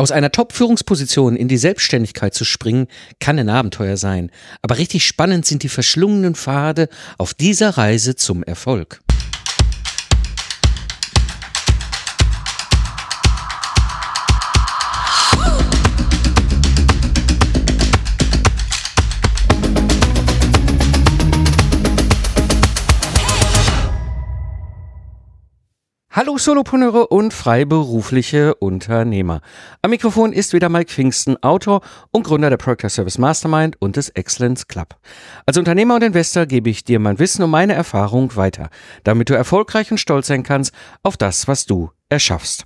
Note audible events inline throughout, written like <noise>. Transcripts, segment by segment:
Aus einer Top-Führungsposition in die Selbstständigkeit zu springen, kann ein Abenteuer sein. Aber richtig spannend sind die verschlungenen Pfade auf dieser Reise zum Erfolg. Hallo Solopreneure und freiberufliche Unternehmer. Am Mikrofon ist wieder Mike Pfingsten, Autor und Gründer der Project Service Mastermind und des Excellence Club. Als Unternehmer und Investor gebe ich dir mein Wissen und meine Erfahrung weiter, damit du erfolgreich und stolz sein kannst auf das, was du erschaffst.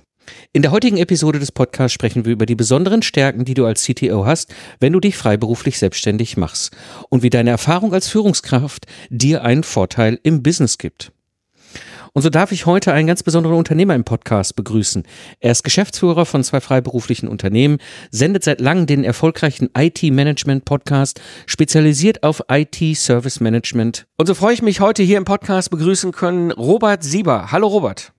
In der heutigen Episode des Podcasts sprechen wir über die besonderen Stärken, die du als CTO hast, wenn du dich freiberuflich selbstständig machst und wie deine Erfahrung als Führungskraft dir einen Vorteil im Business gibt. Und so darf ich heute einen ganz besonderen Unternehmer im Podcast begrüßen. Er ist Geschäftsführer von zwei freiberuflichen Unternehmen, sendet seit langem den erfolgreichen IT-Management-Podcast, spezialisiert auf IT-Service Management. Und so freue ich mich heute hier im Podcast begrüßen können Robert Sieber. Hallo Robert.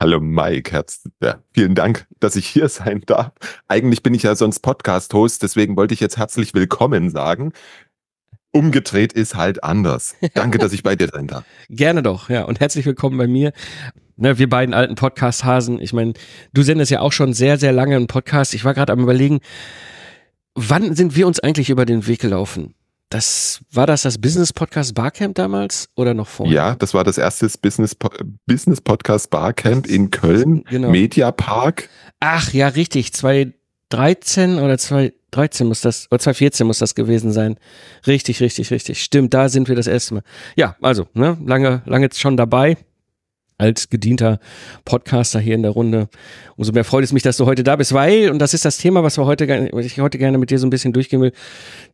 Hallo Mike, Herz, ja, vielen Dank, dass ich hier sein darf. Eigentlich bin ich ja sonst Podcast-Host, deswegen wollte ich jetzt herzlich willkommen sagen. Umgedreht ist halt anders. <laughs> Danke, dass ich bei dir sein darf. Gerne doch, ja. Und herzlich willkommen bei mir. Ne, wir beiden alten Podcast-Hasen. Ich meine, du sendest ja auch schon sehr, sehr lange einen Podcast. Ich war gerade am überlegen, wann sind wir uns eigentlich über den Weg gelaufen? Das war das das Business Podcast Barcamp damals oder noch vorher? Ja, das war das erste Business, Business Podcast Barcamp in Köln, genau. Media Park. Ach ja, richtig. 2013 oder 2013. 13 muss das, oder 2014 muss das gewesen sein. Richtig, richtig, richtig. Stimmt, da sind wir das erste Mal. Ja, also, ne, lange, lange schon dabei. Als gedienter Podcaster hier in der Runde. Umso mehr freut es mich, dass du heute da bist, weil, und das ist das Thema, was wir heute, was ich heute gerne mit dir so ein bisschen durchgehen will,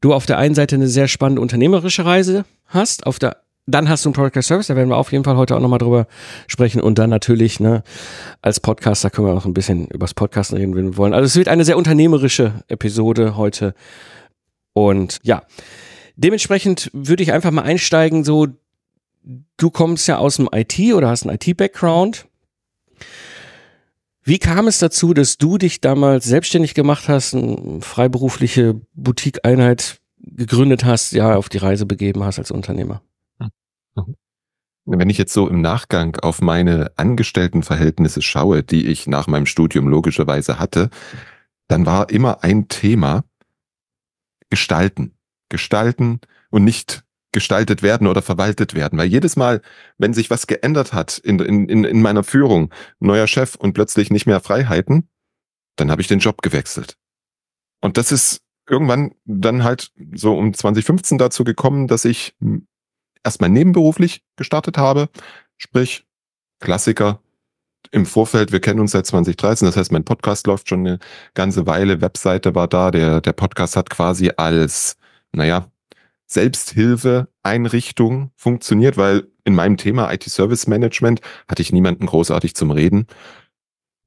du auf der einen Seite eine sehr spannende unternehmerische Reise hast, auf der dann hast du einen Product Service, da werden wir auf jeden Fall heute auch nochmal drüber sprechen. Und dann natürlich, ne, als Podcaster können wir auch ein bisschen übers Podcasten reden, wenn wir wollen. Also es wird eine sehr unternehmerische Episode heute. Und ja, dementsprechend würde ich einfach mal einsteigen, so, du kommst ja aus dem IT oder hast einen IT-Background. Wie kam es dazu, dass du dich damals selbstständig gemacht hast, eine freiberufliche Boutique-Einheit gegründet hast, ja, auf die Reise begeben hast als Unternehmer? Wenn ich jetzt so im Nachgang auf meine Angestelltenverhältnisse schaue, die ich nach meinem Studium logischerweise hatte, dann war immer ein Thema gestalten. Gestalten und nicht gestaltet werden oder verwaltet werden. Weil jedes Mal, wenn sich was geändert hat in, in, in meiner Führung, neuer Chef und plötzlich nicht mehr Freiheiten, dann habe ich den Job gewechselt. Und das ist irgendwann dann halt so um 2015 dazu gekommen, dass ich erstmal nebenberuflich gestartet habe, sprich Klassiker im Vorfeld, wir kennen uns seit 2013, das heißt, mein Podcast läuft schon eine ganze Weile, Webseite war da, der, der Podcast hat quasi als, naja, Selbsthilfe-Einrichtung funktioniert, weil in meinem Thema IT-Service Management hatte ich niemanden großartig zum Reden.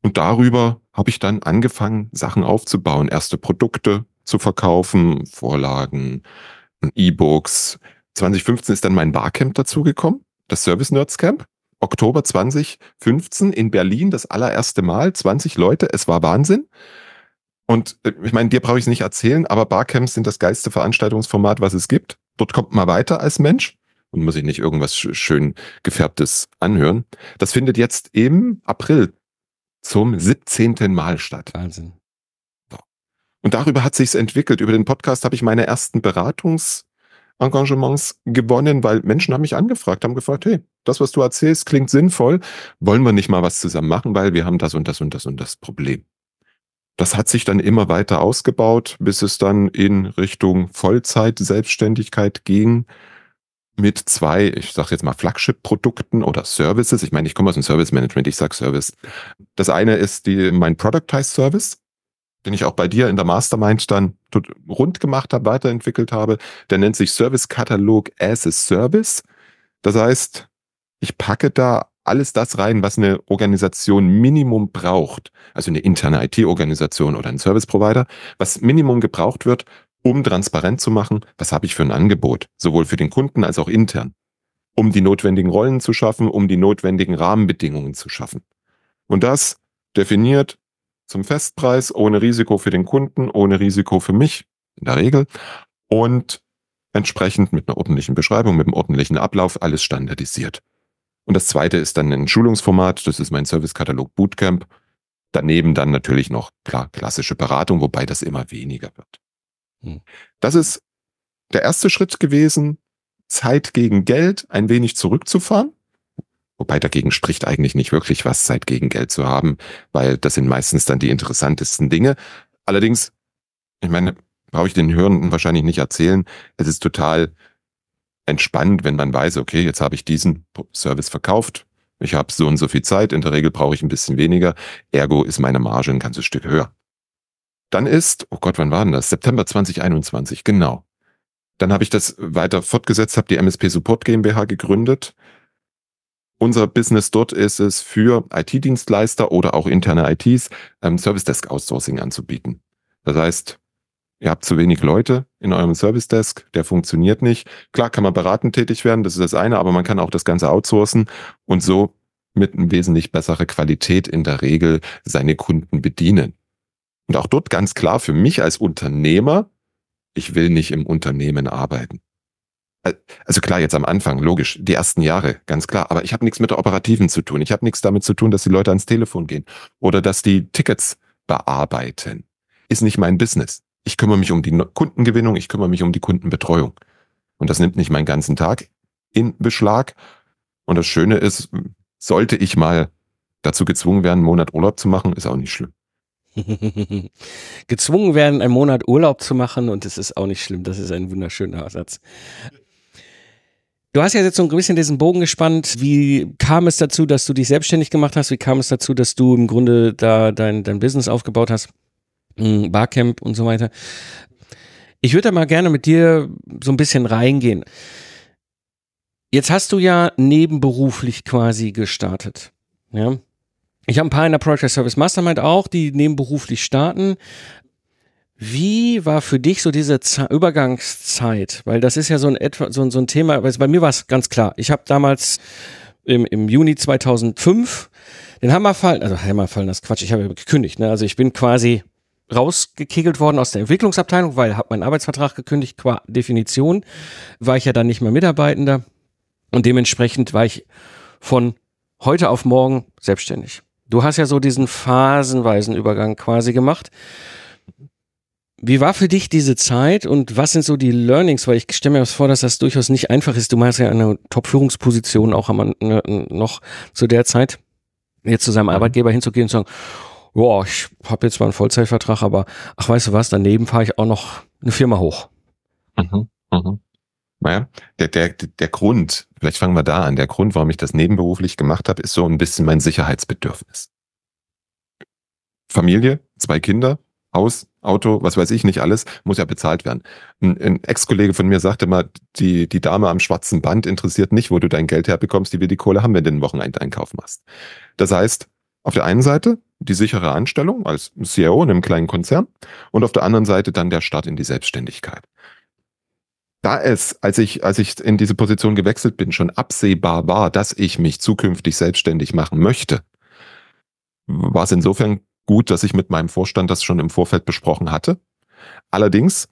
Und darüber habe ich dann angefangen, Sachen aufzubauen, erste Produkte zu verkaufen, Vorlagen, E-Books, 2015 ist dann mein Barcamp dazugekommen, das Service Nerds Camp. Oktober 2015 in Berlin, das allererste Mal, 20 Leute, es war Wahnsinn. Und äh, ich meine, dir brauche ich es nicht erzählen, aber Barcamps sind das geilste Veranstaltungsformat, was es gibt. Dort kommt man weiter als Mensch und muss sich nicht irgendwas schön gefärbtes anhören. Das findet jetzt im April zum 17. Mal statt. Wahnsinn. Und darüber hat sich's entwickelt. Über den Podcast habe ich meine ersten Beratungs Engagements gewonnen, weil Menschen haben mich angefragt, haben gefragt, hey, das, was du erzählst, klingt sinnvoll. Wollen wir nicht mal was zusammen machen, weil wir haben das und das und das und das Problem. Das hat sich dann immer weiter ausgebaut, bis es dann in Richtung Vollzeit-Selbstständigkeit ging mit zwei, ich sage jetzt mal Flagship-Produkten oder Services. Ich meine, ich komme aus dem Service-Management, ich sage Service. Das eine ist die, mein Productized Service den ich auch bei dir in der Mastermind dann rund gemacht habe, weiterentwickelt habe. Der nennt sich Service Katalog as a Service. Das heißt, ich packe da alles das rein, was eine Organisation Minimum braucht, also eine interne IT-Organisation oder ein Service-Provider, was Minimum gebraucht wird, um transparent zu machen, was habe ich für ein Angebot, sowohl für den Kunden als auch intern, um die notwendigen Rollen zu schaffen, um die notwendigen Rahmenbedingungen zu schaffen. Und das definiert zum Festpreis, ohne Risiko für den Kunden, ohne Risiko für mich, in der Regel. Und entsprechend mit einer ordentlichen Beschreibung, mit einem ordentlichen Ablauf, alles standardisiert. Und das zweite ist dann ein Schulungsformat, das ist mein Servicekatalog Bootcamp. Daneben dann natürlich noch klar klassische Beratung, wobei das immer weniger wird. Hm. Das ist der erste Schritt gewesen, Zeit gegen Geld ein wenig zurückzufahren. Wobei dagegen spricht eigentlich nicht wirklich was, Zeit gegen Geld zu haben, weil das sind meistens dann die interessantesten Dinge. Allerdings, ich meine, brauche ich den Hörenden wahrscheinlich nicht erzählen. Es ist total entspannt, wenn man weiß, okay, jetzt habe ich diesen Service verkauft. Ich habe so und so viel Zeit. In der Regel brauche ich ein bisschen weniger. Ergo ist meine Marge ein ganzes Stück höher. Dann ist, oh Gott, wann war denn das? September 2021, genau. Dann habe ich das weiter fortgesetzt, habe die MSP Support GmbH gegründet. Unser Business dort ist es für IT-Dienstleister oder auch interne ITs ähm, Service Desk Outsourcing anzubieten. Das heißt, ihr habt zu wenig Leute in eurem Service Desk, der funktioniert nicht. Klar kann man beratend tätig werden, das ist das eine, aber man kann auch das Ganze outsourcen und so mit einem wesentlich bessere Qualität in der Regel seine Kunden bedienen. Und auch dort ganz klar für mich als Unternehmer, ich will nicht im Unternehmen arbeiten. Also klar, jetzt am Anfang, logisch, die ersten Jahre, ganz klar, aber ich habe nichts mit der Operativen zu tun. Ich habe nichts damit zu tun, dass die Leute ans Telefon gehen oder dass die Tickets bearbeiten. Ist nicht mein Business. Ich kümmere mich um die Kundengewinnung, ich kümmere mich um die Kundenbetreuung. Und das nimmt nicht meinen ganzen Tag in Beschlag. Und das Schöne ist, sollte ich mal dazu gezwungen werden, einen Monat Urlaub zu machen, ist auch nicht schlimm. <laughs> gezwungen werden, einen Monat Urlaub zu machen und es ist auch nicht schlimm. Das ist ein wunderschöner Satz. Du hast ja jetzt so ein bisschen diesen Bogen gespannt. Wie kam es dazu, dass du dich selbstständig gemacht hast? Wie kam es dazu, dass du im Grunde da dein, dein Business aufgebaut hast? Hm, Barcamp und so weiter. Ich würde da mal gerne mit dir so ein bisschen reingehen. Jetzt hast du ja nebenberuflich quasi gestartet. Ja. Ich habe ein paar in der Project Service Mastermind auch, die nebenberuflich starten. Wie war für dich so diese Z Übergangszeit? Weil das ist ja so ein, etwa, so, so ein Thema, weil bei mir war es ganz klar. Ich habe damals im, im Juni 2005 den Hammerfall, also Hammerfall, das Quatsch, ich habe gekündigt. Ne? Also ich bin quasi rausgekegelt worden aus der Entwicklungsabteilung, weil habe meinen Arbeitsvertrag gekündigt, qua Definition war ich ja dann nicht mehr Mitarbeitender und dementsprechend war ich von heute auf morgen selbstständig. Du hast ja so diesen phasenweisen Übergang quasi gemacht. Wie war für dich diese Zeit und was sind so die Learnings? Weil ich stelle mir das vor, dass das durchaus nicht einfach ist. Du meinst ja eine Top-Führungsposition auch am, ne, noch zu der Zeit, jetzt zu seinem mhm. Arbeitgeber hinzugehen und zu sagen, boah, ich habe jetzt zwar einen Vollzeitvertrag, aber ach, weißt du was, daneben fahre ich auch noch eine Firma hoch. Mhm, mhm. Naja, der, der, der Grund, vielleicht fangen wir da an, der Grund, warum ich das nebenberuflich gemacht habe, ist so ein bisschen mein Sicherheitsbedürfnis. Familie, zwei Kinder, Haus, Auto, was weiß ich nicht alles, muss ja bezahlt werden. Ein, ein Ex-Kollege von mir sagte mal, die, die Dame am schwarzen Band interessiert nicht, wo du dein Geld herbekommst, die wir die Kohle haben, wenn du den Wochenendeinkauf machst. Das heißt, auf der einen Seite die sichere Anstellung als CEO in einem kleinen Konzern und auf der anderen Seite dann der Start in die Selbstständigkeit da es, als ich, als ich in diese Position gewechselt bin, schon absehbar war, dass ich mich zukünftig selbstständig machen möchte, war es insofern gut, dass ich mit meinem Vorstand das schon im Vorfeld besprochen hatte. Allerdings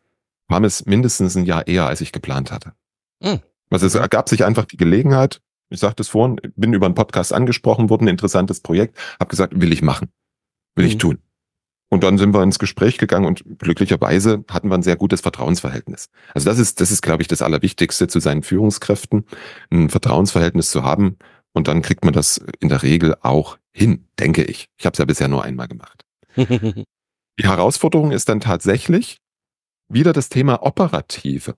war es mindestens ein Jahr eher, als ich geplant hatte. Mhm. Also es ergab sich einfach die Gelegenheit, ich sagte es vorhin, bin über einen Podcast angesprochen worden, interessantes Projekt, habe gesagt, will ich machen, will mhm. ich hm. tun. Und dann sind wir ins Gespräch gegangen und glücklicherweise hatten wir ein sehr gutes Vertrauensverhältnis. Also das ist, das ist, glaube ich, das Allerwichtigste zu seinen Führungskräften, ein Vertrauensverhältnis zu haben. Und dann kriegt man das in der Regel auch hin, denke ich. Ich habe es ja bisher nur einmal gemacht. <laughs> Die Herausforderung ist dann tatsächlich wieder das Thema Operative.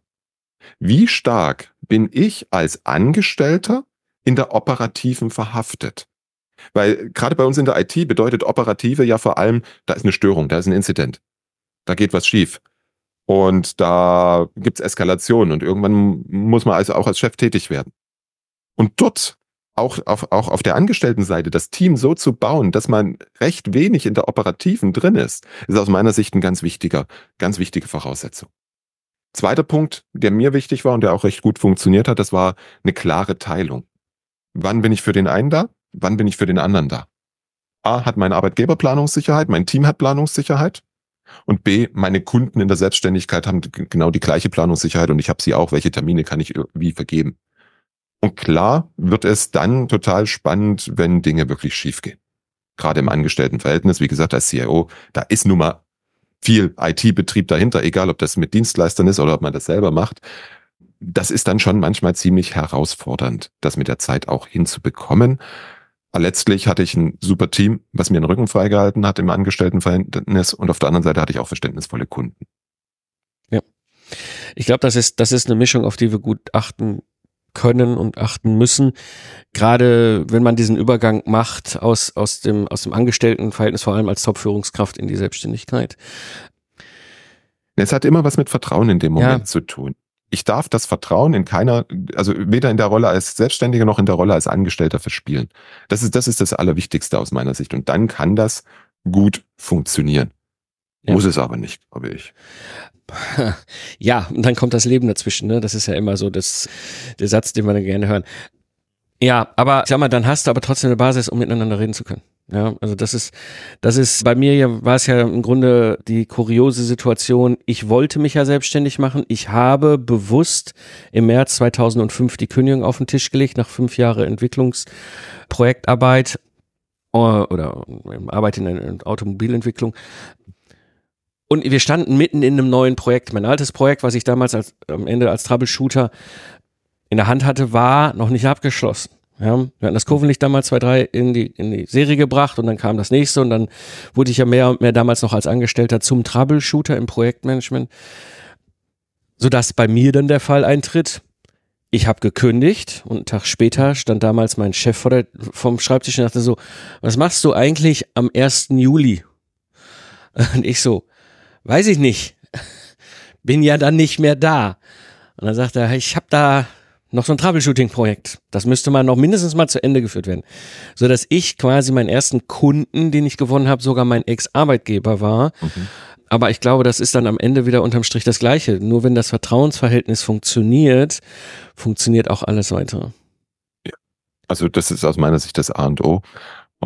Wie stark bin ich als Angestellter in der Operativen verhaftet? Weil gerade bei uns in der IT bedeutet Operative ja vor allem, da ist eine Störung, da ist ein Inzident. Da geht was schief. Und da gibt's Eskalation und irgendwann muss man also auch als Chef tätig werden. Und dort auch auf, auch auf der Angestelltenseite das Team so zu bauen, dass man recht wenig in der Operativen drin ist, ist aus meiner Sicht ein ganz wichtiger, ganz wichtige Voraussetzung. Zweiter Punkt, der mir wichtig war und der auch recht gut funktioniert hat, das war eine klare Teilung. Wann bin ich für den einen da? wann bin ich für den anderen da? A, hat mein Arbeitgeber Planungssicherheit, mein Team hat Planungssicherheit. Und B, meine Kunden in der Selbstständigkeit haben genau die gleiche Planungssicherheit und ich habe sie auch. Welche Termine kann ich wie vergeben? Und klar wird es dann total spannend, wenn Dinge wirklich schief gehen. Gerade im Angestelltenverhältnis, wie gesagt, als CIO, da ist nun mal viel IT-Betrieb dahinter, egal ob das mit Dienstleistern ist oder ob man das selber macht. Das ist dann schon manchmal ziemlich herausfordernd, das mit der Zeit auch hinzubekommen. Aber letztlich hatte ich ein super Team, was mir den Rücken freigehalten hat im Angestelltenverhältnis und auf der anderen Seite hatte ich auch verständnisvolle Kunden. Ja. Ich glaube, das ist, das ist eine Mischung, auf die wir gut achten können und achten müssen. Gerade wenn man diesen Übergang macht aus, aus dem, aus dem Angestelltenverhältnis, vor allem als Top-Führungskraft in die Selbstständigkeit. Es hat immer was mit Vertrauen in dem Moment ja. zu tun. Ich darf das Vertrauen in keiner, also weder in der Rolle als Selbstständiger noch in der Rolle als Angestellter verspielen. Das ist, das ist das Allerwichtigste aus meiner Sicht. Und dann kann das gut funktionieren. Ja. Muss es aber nicht, glaube ich. <laughs> Ja, und dann kommt das Leben dazwischen, ne? Das ist ja immer so das, der Satz, den wir dann gerne hören. Ja, aber ich sag mal, dann hast du aber trotzdem eine Basis, um miteinander reden zu können. Ja, also das ist, das ist, bei mir ja, war es ja im Grunde die kuriose Situation, ich wollte mich ja selbstständig machen. Ich habe bewusst im März 2005 die Kündigung auf den Tisch gelegt, nach fünf Jahre Entwicklungsprojektarbeit äh, oder Arbeit in der Automobilentwicklung und wir standen mitten in einem neuen Projekt. Mein altes Projekt, was ich damals als, am Ende als Troubleshooter in der Hand hatte, war noch nicht abgeschlossen. Ja, wir hatten das Kurvenlicht damals zwei, drei in die, in die Serie gebracht und dann kam das nächste und dann wurde ich ja mehr und mehr damals noch als Angestellter zum Troubleshooter im Projektmanagement, sodass bei mir dann der Fall eintritt. Ich habe gekündigt und einen Tag später stand damals mein Chef vor der, vom Schreibtisch und dachte so, was machst du eigentlich am 1. Juli? <laughs> Und ich so, weiß ich nicht, <laughs> bin ja dann nicht mehr da. Und dann sagt er, ich habe da noch so ein Troubleshooting-Projekt. Das müsste mal noch mindestens mal zu Ende geführt werden. So dass ich quasi meinen ersten Kunden, den ich gewonnen habe, sogar mein Ex-Arbeitgeber war. Mhm. Aber ich glaube, das ist dann am Ende wieder unterm Strich das Gleiche. Nur wenn das Vertrauensverhältnis funktioniert, funktioniert auch alles weitere. Ja. Also das ist aus meiner Sicht das A und O.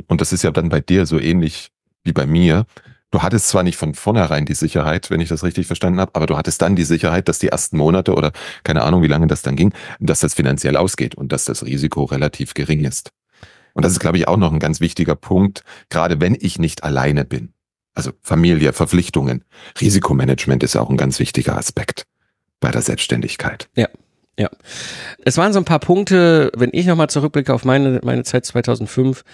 Und das ist ja dann bei dir so ähnlich wie bei mir. Du hattest zwar nicht von vornherein die Sicherheit, wenn ich das richtig verstanden habe, aber du hattest dann die Sicherheit, dass die ersten Monate oder keine Ahnung, wie lange das dann ging, dass das finanziell ausgeht und dass das Risiko relativ gering ist. Und das ist, glaube ich, auch noch ein ganz wichtiger Punkt, gerade wenn ich nicht alleine bin. Also Familie, Verpflichtungen, Risikomanagement ist auch ein ganz wichtiger Aspekt bei der Selbstständigkeit. Ja. Ja. Es waren so ein paar Punkte, wenn ich nochmal zurückblicke auf meine, meine Zeit 2005,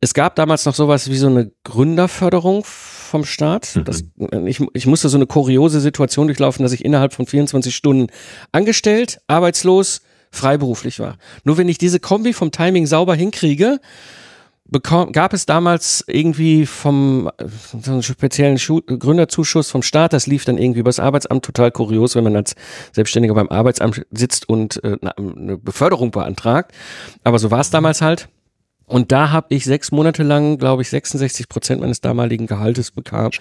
es gab damals noch sowas wie so eine Gründerförderung vom Staat. Mhm. Das, ich, ich musste so eine kuriose Situation durchlaufen, dass ich innerhalb von 24 Stunden angestellt, arbeitslos, freiberuflich war. Nur wenn ich diese Kombi vom Timing sauber hinkriege, bekam, gab es damals irgendwie vom so einen speziellen Schu Gründerzuschuss vom Staat, das lief dann irgendwie übers Arbeitsamt, total kurios, wenn man als Selbstständiger beim Arbeitsamt sitzt und äh, eine Beförderung beantragt. Aber so war es damals halt. Und da habe ich sechs Monate lang, glaube ich, 66 Prozent meines damaligen Gehaltes bekam.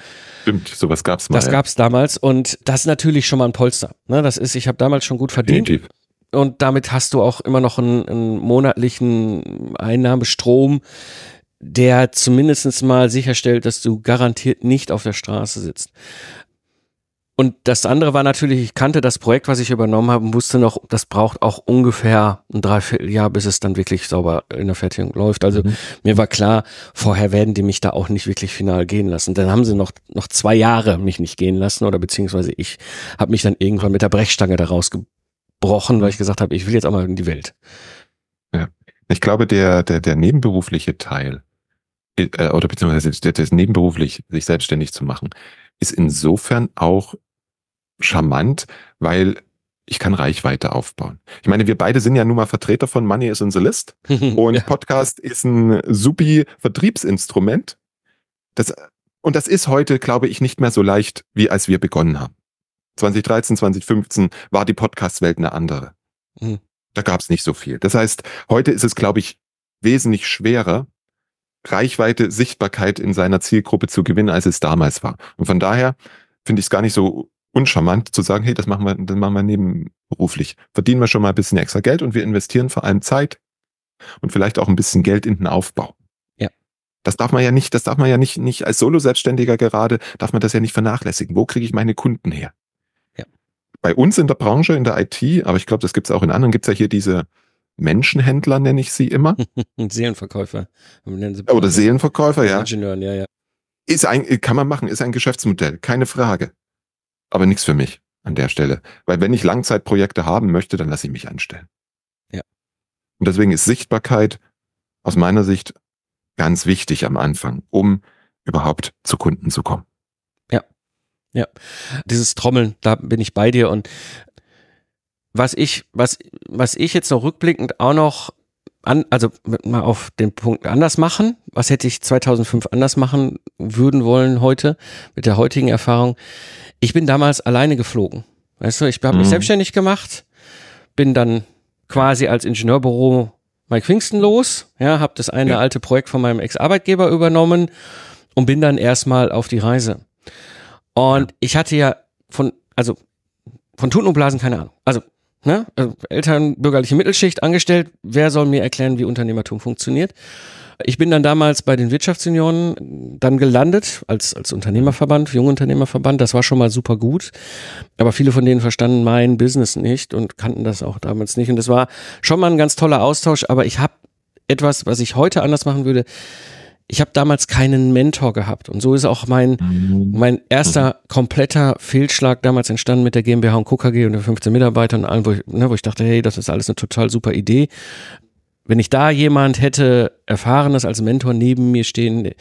Stimmt, sowas gab's mal. Das ja. gab's damals und das ist natürlich schon mal ein Polster. Ne, das ist, ich habe damals schon gut verdient. Definitiv. Und damit hast du auch immer noch einen, einen monatlichen Einnahmestrom, der zumindest mal sicherstellt, dass du garantiert nicht auf der Straße sitzt. Und das andere war natürlich, ich kannte das Projekt, was ich übernommen habe und wusste noch, das braucht auch ungefähr ein Dreivierteljahr, bis es dann wirklich sauber in der Fertigung läuft. Also mhm. mir war klar, vorher werden die mich da auch nicht wirklich final gehen lassen. Dann haben sie noch, noch zwei Jahre mich nicht gehen lassen oder beziehungsweise ich habe mich dann irgendwann mit der Brechstange daraus gebrochen, weil ich gesagt habe, ich will jetzt auch mal in die Welt. Ja. Ich glaube, der, der, der nebenberufliche Teil, äh, oder beziehungsweise das nebenberuflich sich selbstständig zu machen, ist insofern auch charmant, weil ich kann Reichweite aufbauen. Ich meine, wir beide sind ja nun mal Vertreter von Money is in the List <laughs> und ja. Podcast ist ein supi Vertriebsinstrument. Das, und das ist heute, glaube ich, nicht mehr so leicht, wie als wir begonnen haben. 2013, 2015 war die Podcast-Welt eine andere. Mhm. Da gab es nicht so viel. Das heißt, heute ist es, glaube ich, wesentlich schwerer, Reichweite, Sichtbarkeit in seiner Zielgruppe zu gewinnen, als es damals war. Und von daher finde ich es gar nicht so uncharmant zu sagen, hey, das machen wir, das machen wir nebenberuflich. Verdienen wir schon mal ein bisschen extra Geld und wir investieren vor allem Zeit und vielleicht auch ein bisschen Geld in den Aufbau. Ja. Das darf man ja nicht, das darf man ja nicht, nicht als Solo-Selbstständiger gerade, darf man das ja nicht vernachlässigen. Wo kriege ich meine Kunden her? Ja. Bei uns in der Branche, in der IT, aber ich glaube, das gibt es auch in anderen, gibt es ja hier diese Menschenhändler, nenne ich sie immer. <laughs> Seelenverkäufer. Oder Seelenverkäufer, ja. Ingenieuren, ja, ja. Ist ein, kann man machen, ist ein Geschäftsmodell, keine Frage. Aber nichts für mich an der Stelle. Weil wenn ich Langzeitprojekte haben möchte, dann lasse ich mich anstellen. Ja. Und deswegen ist Sichtbarkeit aus meiner Sicht ganz wichtig am Anfang, um überhaupt zu Kunden zu kommen. Ja. Ja. Dieses Trommeln, da bin ich bei dir und was ich, was, was ich jetzt noch rückblickend auch noch an, also mal auf den Punkt anders machen. Was hätte ich 2005 anders machen würden wollen heute mit der heutigen Erfahrung? Ich bin damals alleine geflogen. Weißt du, ich habe mich mhm. selbstständig gemacht, bin dann quasi als Ingenieurbüro Mike Pfingsten los, ja, habe das eine ja. alte Projekt von meinem Ex-Arbeitgeber übernommen und bin dann erstmal auf die Reise. Und ja. ich hatte ja von, also von Tuten und Blasen keine Ahnung. Also, ne, also Eltern, bürgerliche Mittelschicht angestellt, wer soll mir erklären, wie Unternehmertum funktioniert? Ich bin dann damals bei den Wirtschaftsunionen dann gelandet als, als Unternehmerverband, Jungunternehmerverband. Das war schon mal super gut. Aber viele von denen verstanden mein Business nicht und kannten das auch damals nicht. Und das war schon mal ein ganz toller Austausch. Aber ich habe etwas, was ich heute anders machen würde. Ich habe damals keinen Mentor gehabt. Und so ist auch mein, mhm. mein erster kompletter Fehlschlag damals entstanden mit der GmbH und KKG und den 15 Mitarbeitern und allem, wo ich, ne, wo ich dachte, hey, das ist alles eine total super Idee wenn ich da jemand hätte Erfahrenes als Mentor neben mir stehen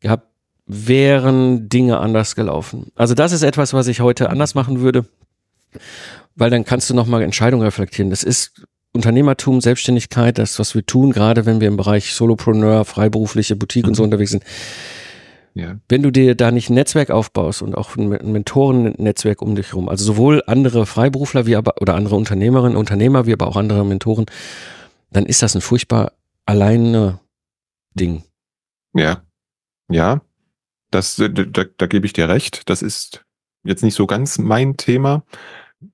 gehabt, wären Dinge anders gelaufen. Also das ist etwas, was ich heute anders machen würde, weil dann kannst du nochmal Entscheidungen reflektieren. Das ist Unternehmertum, Selbstständigkeit, das, was wir tun, gerade wenn wir im Bereich Solopreneur, freiberufliche Boutique und so mhm. unterwegs sind. Ja. Wenn du dir da nicht ein Netzwerk aufbaust und auch ein Mentorennetzwerk um dich herum, also sowohl andere Freiberufler wie aber oder andere Unternehmerinnen, Unternehmer wie aber auch andere Mentoren, dann ist das ein furchtbar alleine Ding. Ja, ja, das, da, da, da gebe ich dir recht. Das ist jetzt nicht so ganz mein Thema.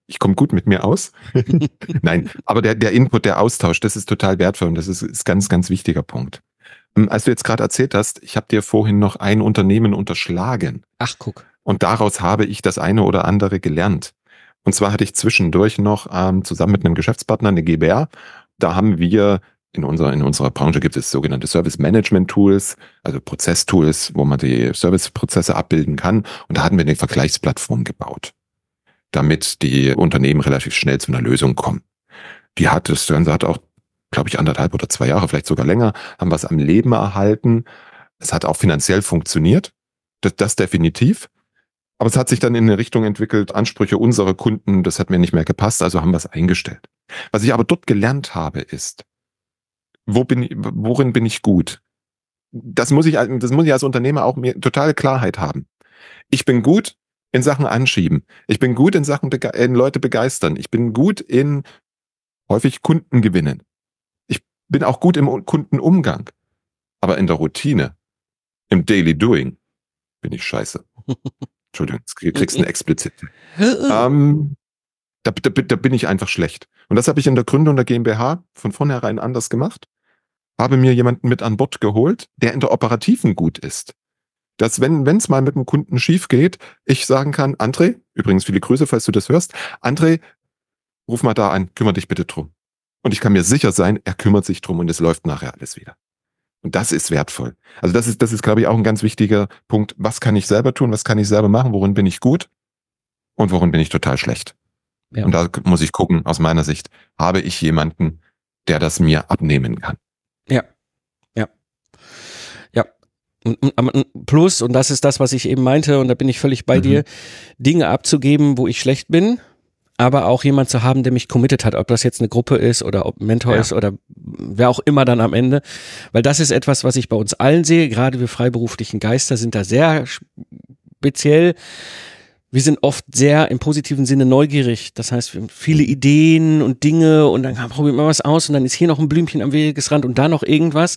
Ich komme gut mit mir aus. <laughs> Nein, aber der, der Input, der Austausch, das ist total wertvoll und das ist, ist ganz, ganz wichtiger Punkt. Ähm, als du jetzt gerade erzählt hast, ich habe dir vorhin noch ein Unternehmen unterschlagen. Ach, guck. Und daraus habe ich das eine oder andere gelernt. Und zwar hatte ich zwischendurch noch ähm, zusammen mit einem Geschäftspartner eine GBR da haben wir in unserer, in unserer Branche gibt es sogenannte Service Management Tools, also Prozesstools, wo man die Serviceprozesse abbilden kann. Und da hatten wir eine Vergleichsplattform gebaut, damit die Unternehmen relativ schnell zu einer Lösung kommen. Die hat das Ganze hat auch, glaube ich, anderthalb oder zwei Jahre, vielleicht sogar länger, haben es am Leben erhalten. Es hat auch finanziell funktioniert. Das, das definitiv. Aber es hat sich dann in eine Richtung entwickelt, Ansprüche unserer Kunden, das hat mir nicht mehr gepasst, also haben wir es eingestellt. Was ich aber dort gelernt habe, ist, wo bin ich, worin bin ich gut? Das muss ich, das muss ich als Unternehmer auch mir totale Klarheit haben. Ich bin gut in Sachen anschieben. Ich bin gut in Sachen in Leute begeistern. Ich bin gut in häufig Kunden gewinnen. Ich bin auch gut im Kundenumgang. Aber in der Routine, im Daily Doing, bin ich scheiße. <laughs> Entschuldigung, du kriegst eine explizit. ähm, da, da, da bin ich einfach schlecht. Und das habe ich in der Gründung der GmbH von vornherein anders gemacht. Habe mir jemanden mit an Bord geholt, der in der Operativen gut ist. Dass, wenn es mal mit dem Kunden schief geht, ich sagen kann, André, übrigens viele Grüße, falls du das hörst, André, ruf mal da an, kümmere dich bitte drum. Und ich kann mir sicher sein, er kümmert sich drum und es läuft nachher alles wieder. Und das ist wertvoll. Also das ist, das ist, glaube ich, auch ein ganz wichtiger Punkt. Was kann ich selber tun? Was kann ich selber machen? Worin bin ich gut? Und worin bin ich total schlecht? Ja. Und da muss ich gucken, aus meiner Sicht, habe ich jemanden, der das mir abnehmen kann. Ja, ja, ja. Plus, und das ist das, was ich eben meinte, und da bin ich völlig bei mhm. dir, Dinge abzugeben, wo ich schlecht bin, aber auch jemand zu haben, der mich committed hat, ob das jetzt eine Gruppe ist oder ob ein Mentor ja. ist oder wer auch immer dann am Ende. Weil das ist etwas, was ich bei uns allen sehe. Gerade wir freiberuflichen Geister sind da sehr speziell wir sind oft sehr im positiven Sinne neugierig. Das heißt, wir haben viele Ideen und Dinge und dann probiert man was aus und dann ist hier noch ein Blümchen am Wegesrand und da noch irgendwas.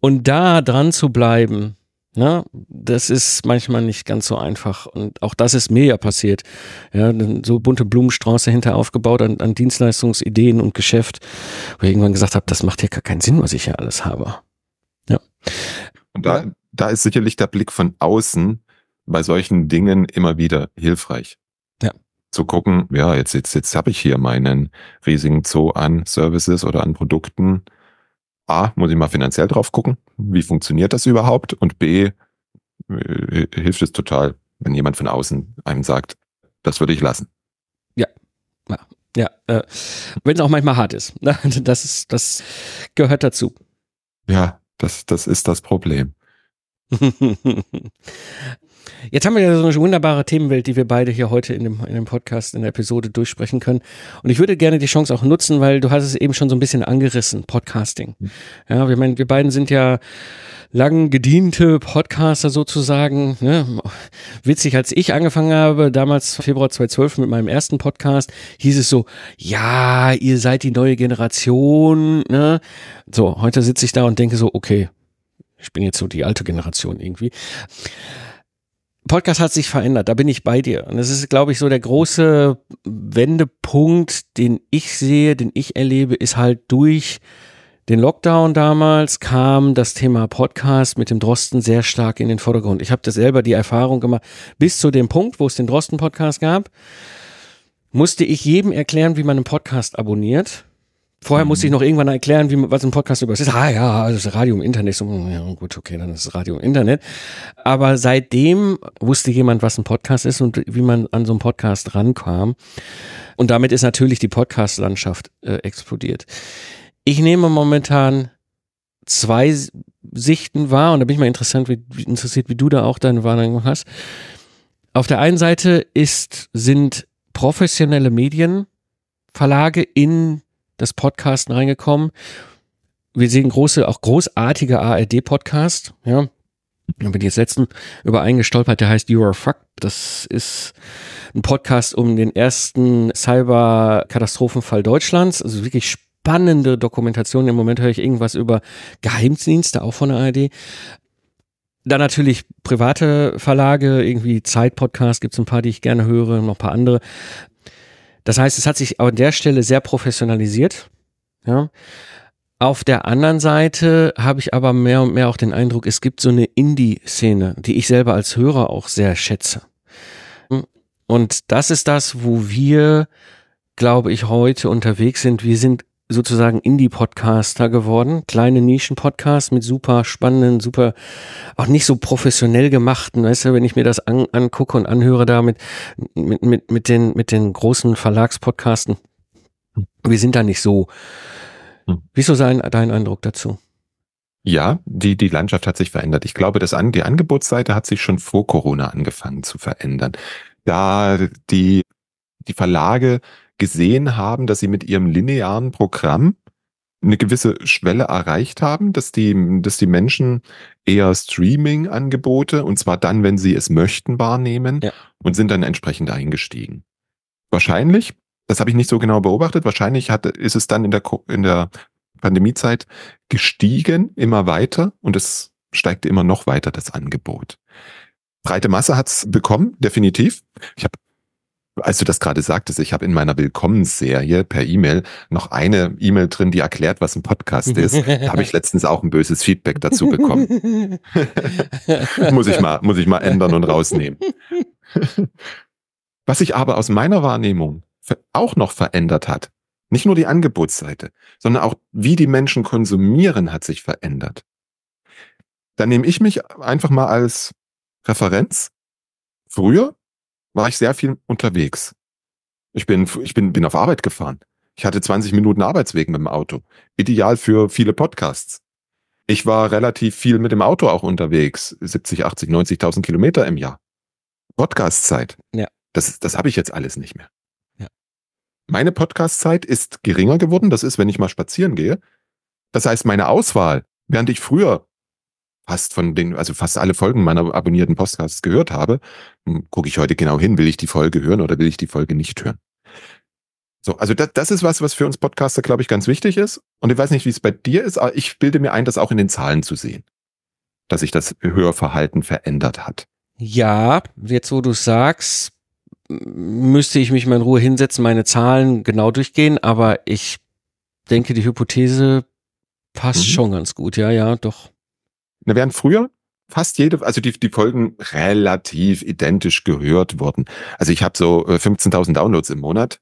Und da dran zu bleiben, ne, das ist manchmal nicht ganz so einfach. Und auch das ist mir ja passiert. Ja, so bunte Blumenstraße hinter aufgebaut an, an Dienstleistungsideen und Geschäft, wo ich irgendwann gesagt habe, das macht ja gar keinen Sinn, was ich hier alles habe. Ja. Und da, da ist sicherlich der Blick von außen bei solchen Dingen immer wieder hilfreich. Ja. Zu gucken, ja, jetzt, jetzt, jetzt habe ich hier meinen riesigen Zoo an Services oder an Produkten. A, muss ich mal finanziell drauf gucken. Wie funktioniert das überhaupt? Und B, äh, hilft es total, wenn jemand von außen einem sagt, das würde ich lassen. Ja, ja, ja äh, wenn es auch manchmal hart ist. <laughs> Das ist, das gehört dazu. Ja, das, das ist das Problem. <laughs> Jetzt haben wir ja so eine wunderbare Themenwelt, die wir beide hier heute in dem, in dem Podcast, in der Episode durchsprechen können. Und ich würde gerne die Chance auch nutzen, weil du hast es eben schon so ein bisschen angerissen, Podcasting. Mhm. Ja, wir meinen, wir beiden sind ja lang gediente Podcaster sozusagen. Ne? Witzig, als ich angefangen habe, damals Februar 2012 mit meinem ersten Podcast, hieß es so, ja, ihr seid die neue Generation. Ne? So, heute sitze ich da und denke so, okay, ich bin jetzt so die alte Generation irgendwie. Podcast hat sich verändert, da bin ich bei dir. Und das ist, glaube ich, so der große Wendepunkt, den ich sehe, den ich erlebe, ist halt durch den Lockdown damals kam das Thema Podcast mit dem Drosten sehr stark in den Vordergrund. Ich habe das selber die Erfahrung gemacht, bis zu dem Punkt, wo es den Drosten-Podcast gab, musste ich jedem erklären, wie man einen Podcast abonniert. Vorher musste ich noch irgendwann erklären, wie, was ein Podcast über ist. Ah ja, das ist Radio im Internet. So, ja, gut, okay, dann ist es Radio im Internet. Aber seitdem wusste jemand, was ein Podcast ist und wie man an so einen Podcast rankam. Und damit ist natürlich die Podcast-Landschaft äh, explodiert. Ich nehme momentan zwei Sichten wahr und da bin ich mal interessant, wie, interessiert, wie du da auch deine Wahrnehmung hast. Auf der einen Seite ist, sind professionelle Medienverlage in das Podcasten reingekommen. Wir sehen große, auch großartige ARD-Podcast, ja. Da bin ich jetzt letzten über einen gestolpert, der heißt You Are Fucked. Das ist ein Podcast um den ersten Cyber-Katastrophenfall Deutschlands. Also wirklich spannende Dokumentation. Im Moment höre ich irgendwas über Geheimdienste, auch von der ARD. Dann natürlich private Verlage, irgendwie Zeit-Podcast gibt es ein paar, die ich gerne höre, noch ein paar andere. Das heißt, es hat sich an der Stelle sehr professionalisiert. Ja. Auf der anderen Seite habe ich aber mehr und mehr auch den Eindruck, es gibt so eine Indie-Szene, die ich selber als Hörer auch sehr schätze. Und das ist das, wo wir, glaube ich, heute unterwegs sind. Wir sind sozusagen Indie-Podcaster geworden, kleine Nischen-Podcasts mit super spannenden, super, auch nicht so professionell gemachten, weißt du, wenn ich mir das an, angucke und anhöre da mit, mit, mit, mit den, mit den großen Verlagspodcasten, wir sind da nicht so. Hm. Wieso sein dein Eindruck dazu? Ja, die, die Landschaft hat sich verändert. Ich glaube, das an, die Angebotsseite hat sich schon vor Corona angefangen zu verändern. Da die, die Verlage gesehen haben, dass sie mit ihrem linearen Programm eine gewisse Schwelle erreicht haben, dass die, dass die Menschen eher Streaming-Angebote und zwar dann, wenn sie es möchten, wahrnehmen ja. und sind dann entsprechend eingestiegen. Wahrscheinlich, das habe ich nicht so genau beobachtet, wahrscheinlich hat, ist es dann in der, in der Pandemiezeit gestiegen, immer weiter und es steigt immer noch weiter, das Angebot. Breite Masse hat's bekommen, definitiv. Ich habe als du das gerade sagtest, ich habe in meiner Willkommensserie per E-Mail noch eine E-Mail drin, die erklärt, was ein Podcast ist. Da habe ich letztens auch ein böses Feedback dazu bekommen. <laughs> muss ich mal, muss ich mal ändern und rausnehmen. was sich aber aus meiner Wahrnehmung auch noch verändert hat, nicht nur die Angebotsseite, sondern auch wie die Menschen konsumieren, hat sich verändert. Da nehme ich mich einfach mal als Referenz. Früher war ich sehr viel unterwegs. Ich bin, ich bin, bin auf Arbeit gefahren. Ich hatte 20 Minuten Arbeitsweg mit dem Auto. Ideal für viele Podcasts. Ich war relativ viel mit dem Auto auch unterwegs. 70, 80, 90.000 Kilometer im Jahr. Podcastzeit. Ja. Das, das habe ich jetzt alles nicht mehr. Ja. Meine Podcastzeit ist geringer geworden. Das ist, wenn ich mal spazieren gehe. Das heißt, meine Auswahl, während ich früher fast von den, also fast alle Folgen meiner abonnierten Podcasts gehört habe, hm, gucke ich heute genau hin, will ich die Folge hören oder will ich die Folge nicht hören. So, also das, das ist was, was für uns Podcaster, glaube ich, ganz wichtig ist. Und ich weiß nicht, wie es bei dir ist, aber ich bilde mir ein, das auch in den Zahlen zu sehen, dass sich das Hörverhalten verändert hat. Ja, jetzt wo du sagst, müsste ich mich mal in Ruhe hinsetzen, meine Zahlen genau durchgehen, aber ich denke, die Hypothese passt mhm. schon ganz gut. Ja, ja, doch. Na, während früher fast jede, also die, die Folgen relativ identisch gehört wurden. Also ich habe so 15.000 äh, Downloads im Monat.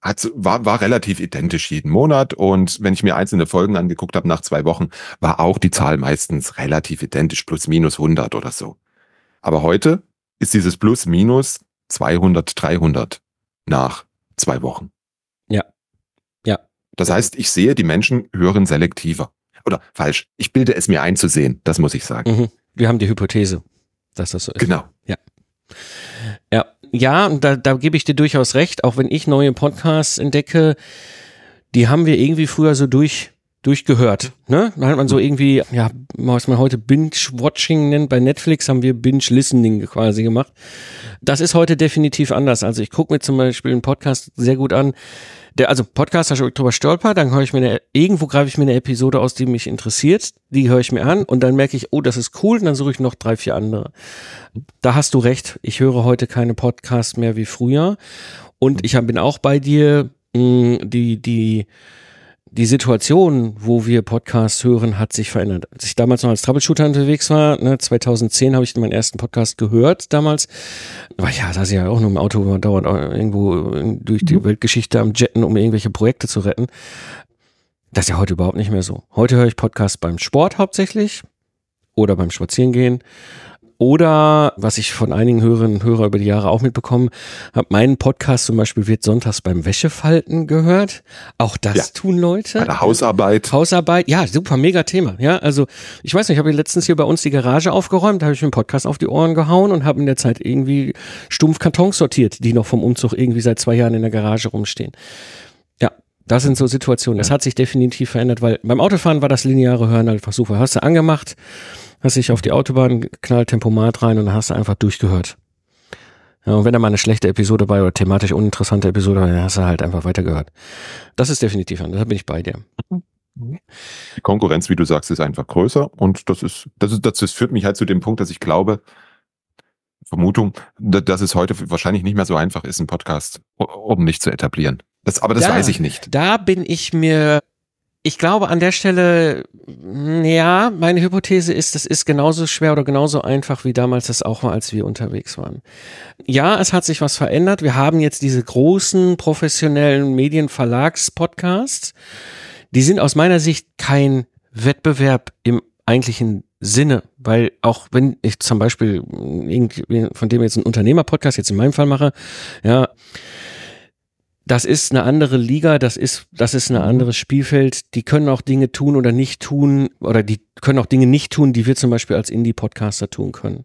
Hat, war, war relativ identisch jeden Monat und wenn ich mir einzelne Folgen angeguckt habe nach zwei Wochen, war auch die Zahl meistens relativ identisch, plus minus 100 oder so. Aber heute ist dieses plus minus 200, 300 nach zwei Wochen. Ja. Ja. Das heißt, ich sehe, die Menschen hören selektiver. Oder falsch, ich bilde es mir einzusehen, das muss ich sagen. Mhm. Wir haben die Hypothese, dass das so ist. Genau. Ja. Ja, ja, da, da gebe ich dir durchaus recht, auch wenn ich neue Podcasts entdecke, die haben wir irgendwie früher so durch durchgehört. Ne? Da hat man so irgendwie, ja, was man heute Binge-Watching nennt, bei Netflix haben wir Binge-Listening quasi gemacht. Das ist heute definitiv anders. Also ich gucke mir zum Beispiel einen Podcast sehr gut an, der, also Podcast, da ich drüber stolper, dann höre ich mir eine, irgendwo greife ich mir eine Episode aus, die mich interessiert, die höre ich mir an und dann merke ich, oh, das ist cool, und dann suche ich noch drei, vier andere. Da hast du recht, ich höre heute keine Podcasts mehr wie früher und ich bin auch bei dir, mh, die, die, die Situation, wo wir Podcasts hören, hat sich verändert. Als ich damals noch als Troubleshooter unterwegs war, ne, 2010 habe ich meinen ersten Podcast gehört damals. War ja, saß ich ja auch nur im Auto dauernd irgendwo durch die mhm. Weltgeschichte am Jetten, um irgendwelche Projekte zu retten. Das ist ja heute überhaupt nicht mehr so. Heute höre ich Podcasts beim Sport hauptsächlich oder beim Spazierengehen oder, was ich von einigen Hörerinnen und Hörern über die Jahre auch mitbekommen habe, mein Podcast zum Beispiel wird sonntags beim Wäschefalten gehört. Auch das ja. tun Leute. Bei der Hausarbeit. Hausarbeit, ja, super, mega Thema. Ja, also ich weiß nicht, ich habe letztens hier bei uns die Garage aufgeräumt, da habe ich mir einen Podcast auf die Ohren gehauen und habe in der Zeit irgendwie stumpf Kartons sortiert, die noch vom Umzug irgendwie seit zwei Jahren in der Garage rumstehen. Ja, das sind so Situationen. Das hat sich definitiv verändert, weil beim Autofahren war das lineare Hören einfach super. Hast du angemacht, hast dich auf die Autobahn knallt Tempomat rein und dann hast du einfach durchgehört. Ja, und wenn da mal eine schlechte Episode bei oder thematisch uninteressante Episode, dann hast du halt einfach weitergehört. Das ist definitiv anders, da bin ich bei dir. Die Konkurrenz, wie du sagst, ist einfach größer und das ist, das ist, das führt mich halt zu dem Punkt, dass ich glaube, Vermutung, dass es heute wahrscheinlich nicht mehr so einfach ist, einen Podcast ordentlich zu etablieren. Das, aber das da, weiß ich nicht. Da bin ich mir ich glaube an der Stelle, ja, meine Hypothese ist, das ist genauso schwer oder genauso einfach wie damals das auch war, als wir unterwegs waren. Ja, es hat sich was verändert. Wir haben jetzt diese großen professionellen Medienverlags-Podcasts. Die sind aus meiner Sicht kein Wettbewerb im eigentlichen Sinne, weil auch wenn ich zum Beispiel von dem jetzt einen Unternehmer-Podcast jetzt in meinem Fall mache, ja, das ist eine andere Liga, das ist, das ist ein mhm. anderes Spielfeld. Die können auch Dinge tun oder nicht tun, oder die können auch Dinge nicht tun, die wir zum Beispiel als Indie-Podcaster tun können.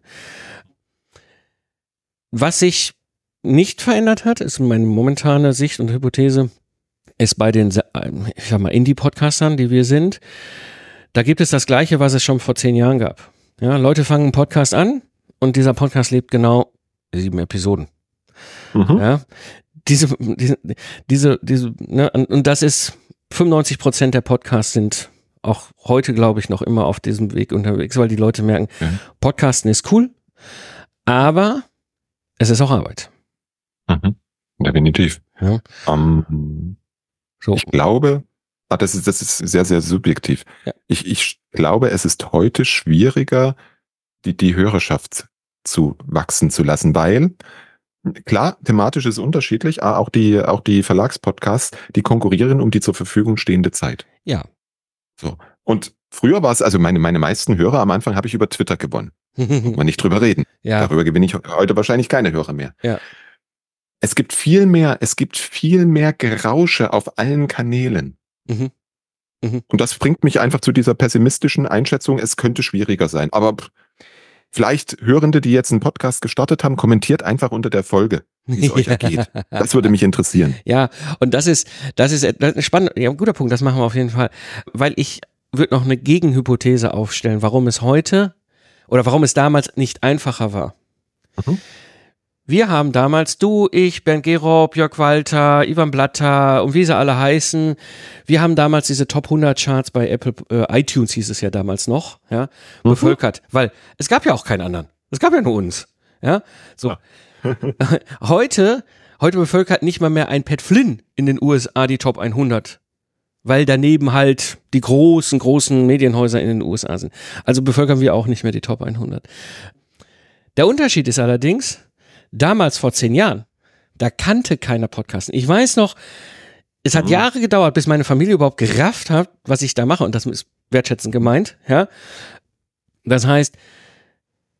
Was sich nicht verändert hat, ist meine momentane Sicht und Hypothese, ist bei den, ich sag mal, Indie-Podcastern, die wir sind, da gibt es das Gleiche, was es schon vor zehn Jahren gab. Ja, Leute fangen einen Podcast an und dieser Podcast lebt genau sieben Episoden. Mhm. Ja, diese, diese, diese, diese ne, und das ist 95 Prozent der Podcasts sind auch heute, glaube ich, noch immer auf diesem Weg unterwegs, weil die Leute merken, mhm. Podcasten ist cool, aber es ist auch Arbeit. Mhm. Definitiv. Ja. Um, ähm, so. Ich glaube, ah, das ist, das ist sehr, sehr subjektiv. Ja. Ich, ich glaube, es ist heute schwieriger, die, die Hörerschaft zu wachsen zu lassen, weil Klar, thematisch ist unterschiedlich, aber auch die, auch die Verlagspodcasts, die konkurrieren um die zur Verfügung stehende Zeit. Ja. So. Und früher war es, also meine, meine meisten Hörer am Anfang habe ich über Twitter gewonnen. <laughs> Man nicht drüber reden. Ja. Darüber gewinne ich heute wahrscheinlich keine Hörer mehr. Ja. Es gibt viel mehr, es gibt viel mehr Gerausche auf allen Kanälen. Mhm. Mhm. Und das bringt mich einfach zu dieser pessimistischen Einschätzung, es könnte schwieriger sein. Aber Vielleicht Hörende, die jetzt einen Podcast gestartet haben, kommentiert einfach unter der Folge, wie es euch ergeht. <laughs> Das würde mich interessieren. Ja, und das ist, das ist, spannend, ja, ein guter Punkt, das machen wir auf jeden Fall. Weil ich würde noch eine Gegenhypothese aufstellen, warum es heute oder warum es damals nicht einfacher war. Mhm. Wir haben damals, du, ich, Bernd Gerob, Jörg Walter, Ivan Blatter und wie sie alle heißen, wir haben damals diese Top 100 Charts bei Apple, äh, iTunes hieß es ja damals noch, ja, mhm. bevölkert, weil es gab ja auch keinen anderen. Es gab ja nur uns, ja, so. Ja. <laughs> heute, heute bevölkert nicht mal mehr ein Pat Flynn in den USA die Top 100 weil daneben halt die großen, großen Medienhäuser in den USA sind. Also bevölkern wir auch nicht mehr die Top 100. Der Unterschied ist allerdings, damals vor zehn Jahren, da kannte keiner Podcasten. Ich weiß noch, es hat mhm. Jahre gedauert, bis meine Familie überhaupt gerafft hat, was ich da mache. Und das ist wertschätzend gemeint, ja. Das heißt,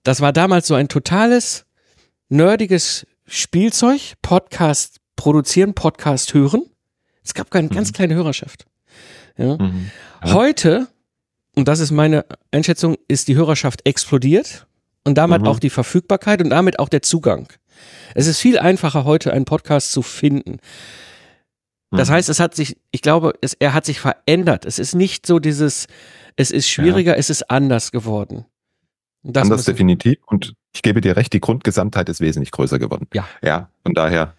das war damals so ein totales, nerdiges Spielzeug, Podcast produzieren, Podcast hören. Es gab keine mhm. ganz kleine Hörerschaft. Ja. Mhm. Heute, und das ist meine Einschätzung, ist die Hörerschaft explodiert und damit mhm. auch die Verfügbarkeit und damit auch der Zugang. Es ist viel einfacher heute einen Podcast zu finden. Das mhm. heißt, es hat sich, ich glaube, es, er hat sich verändert. Es ist nicht so dieses, es ist schwieriger, ja. es ist anders geworden. Das anders definitiv. Und ich gebe dir recht, die Grundgesamtheit ist wesentlich größer geworden. Ja. Ja, von daher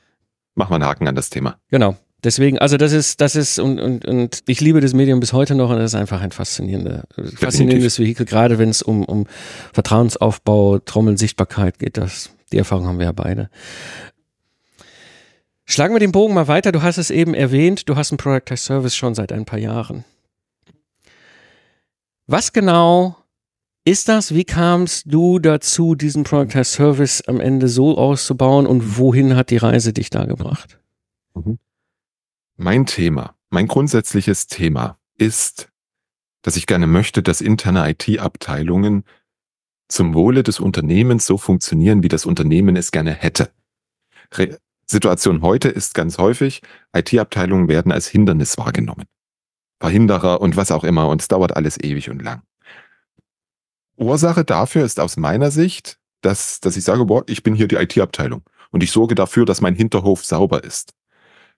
machen wir einen Haken an das Thema. Genau. Deswegen, also das ist, das ist, und, und, und ich liebe das Medium bis heute noch und das ist einfach ein faszinierender, faszinierendes Vehikel, gerade wenn es um, um Vertrauensaufbau, Trommeln, Sichtbarkeit geht. Das, die Erfahrung haben wir ja beide. Schlagen wir den Bogen mal weiter. Du hast es eben erwähnt, du hast ein Product as Service schon seit ein paar Jahren. Was genau ist das? Wie kamst du dazu, diesen Product as Service am Ende so auszubauen und wohin hat die Reise dich da gebracht? Mhm. Mein Thema, mein grundsätzliches Thema ist, dass ich gerne möchte, dass interne IT-Abteilungen zum Wohle des Unternehmens so funktionieren, wie das Unternehmen es gerne hätte. Re Situation heute ist ganz häufig, IT-Abteilungen werden als Hindernis wahrgenommen. Verhinderer und was auch immer und es dauert alles ewig und lang. Ursache dafür ist aus meiner Sicht, dass, dass ich sage, boah, ich bin hier die IT-Abteilung und ich sorge dafür, dass mein Hinterhof sauber ist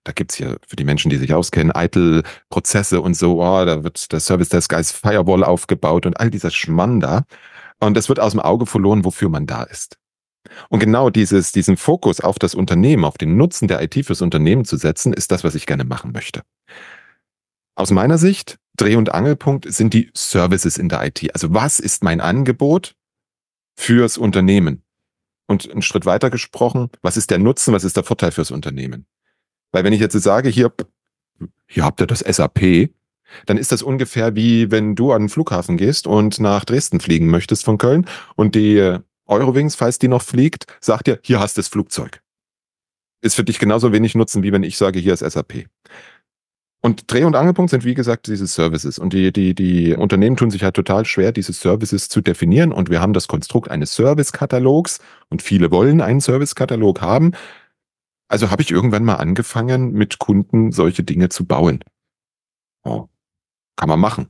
da gibt's hier für die Menschen, die sich auskennen, Eitel-Prozesse und so, oh, da wird der Service Desk als Firewall aufgebaut und all dieser Schmann da. Und es wird aus dem Auge verloren, wofür man da ist. Und genau dieses, diesen Fokus auf das Unternehmen, auf den Nutzen der IT fürs Unternehmen zu setzen, ist das, was ich gerne machen möchte. Aus meiner Sicht, Dreh- und Angelpunkt sind die Services in der IT. Also was ist mein Angebot fürs Unternehmen? Und einen Schritt weiter gesprochen, was ist der Nutzen, was ist der Vorteil fürs Unternehmen? Weil wenn ich jetzt sage, hier, hier habt ihr das SAP, dann ist das ungefähr wie wenn du an den Flughafen gehst und nach Dresden fliegen möchtest von Köln und die Eurowings, falls die noch fliegt, sagt dir, hier hast du das Flugzeug. Ist für dich genauso wenig Nutzen, wie wenn ich sage, hier ist SAP. Und Dreh- und Angelpunkt sind, wie gesagt, diese Services. Und die, die, die Unternehmen tun sich halt total schwer, diese Services zu definieren. Und wir haben das Konstrukt eines Servicekatalogs und viele wollen einen Servicekatalog haben. Also habe ich irgendwann mal angefangen, mit Kunden solche Dinge zu bauen. Oh, kann man machen.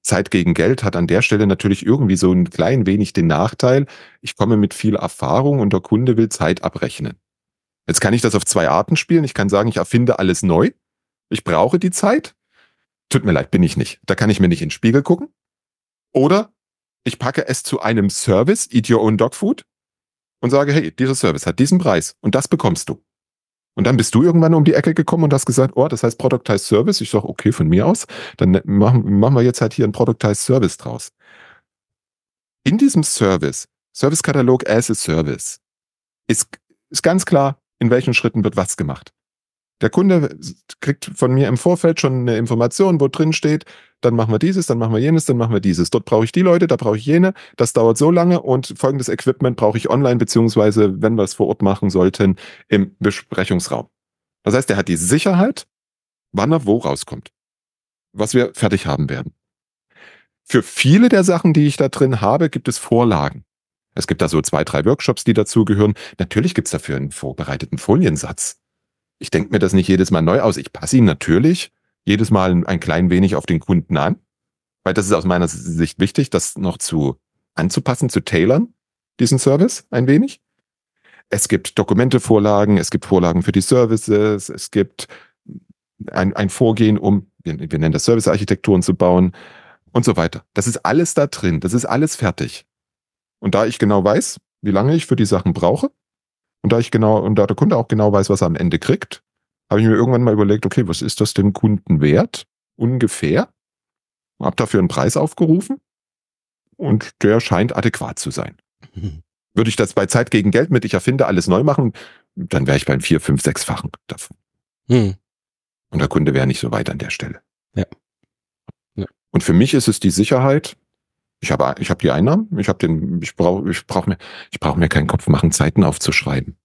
Zeit gegen Geld hat an der Stelle natürlich irgendwie so ein klein wenig den Nachteil, ich komme mit viel Erfahrung und der Kunde will Zeit abrechnen. Jetzt kann ich das auf zwei Arten spielen. Ich kann sagen, ich erfinde alles neu. Ich brauche die Zeit. Tut mir leid, bin ich nicht. Da kann ich mir nicht in den Spiegel gucken. Oder ich packe es zu einem Service, Eat Your Own Dog Food, und sage, hey, dieser Service hat diesen Preis und das bekommst du. Und dann bist du irgendwann um die Ecke gekommen und hast gesagt, oh, das heißt Productized Service. Ich sage, okay, von mir aus, dann machen, machen wir jetzt halt hier einen Productized Service draus. In diesem Service, Servicekatalog as a Service, ist, ist ganz klar, in welchen Schritten wird was gemacht. Der Kunde kriegt von mir im Vorfeld schon eine Information, wo drin steht, dann machen wir dieses, dann machen wir jenes, dann machen wir dieses. Dort brauche ich die Leute, da brauche ich jene. Das dauert so lange und folgendes Equipment brauche ich online, beziehungsweise, wenn wir es vor Ort machen sollten, im Besprechungsraum. Das heißt, er hat die Sicherheit, wann er wo rauskommt. Was wir fertig haben werden. Für viele der Sachen, die ich da drin habe, gibt es Vorlagen. Es gibt da so zwei, drei Workshops, die dazugehören. Natürlich gibt es dafür einen vorbereiteten Foliensatz. Ich denke mir das nicht jedes Mal neu aus. Ich passe ihn natürlich jedes Mal ein klein wenig auf den Kunden an, weil das ist aus meiner Sicht wichtig, das noch zu anzupassen, zu tailern, diesen Service ein wenig. Es gibt Dokumentevorlagen, es gibt Vorlagen für die Services, es gibt ein, ein Vorgehen, um, wir, wir nennen das Servicearchitekturen zu bauen und so weiter. Das ist alles da drin, das ist alles fertig. Und da ich genau weiß, wie lange ich für die Sachen brauche, und da ich genau, und da der Kunde auch genau weiß, was er am Ende kriegt, habe ich mir irgendwann mal überlegt, okay, was ist das dem Kunden wert? Ungefähr. Hab dafür einen Preis aufgerufen und der scheint adäquat zu sein. Mhm. Würde ich das bei Zeit gegen Geld mit, ich erfinde alles neu machen, dann wäre ich beim vier, fünf, sechsfachen davon. Hm. Und der Kunde wäre nicht so weit an der Stelle. Ja. ja. Und für mich ist es die Sicherheit. Ich habe, ich habe die Einnahmen. Ich habe den, ich brauche, ich brauche mir, ich brauche mir keinen Kopf machen, Zeiten aufzuschreiben.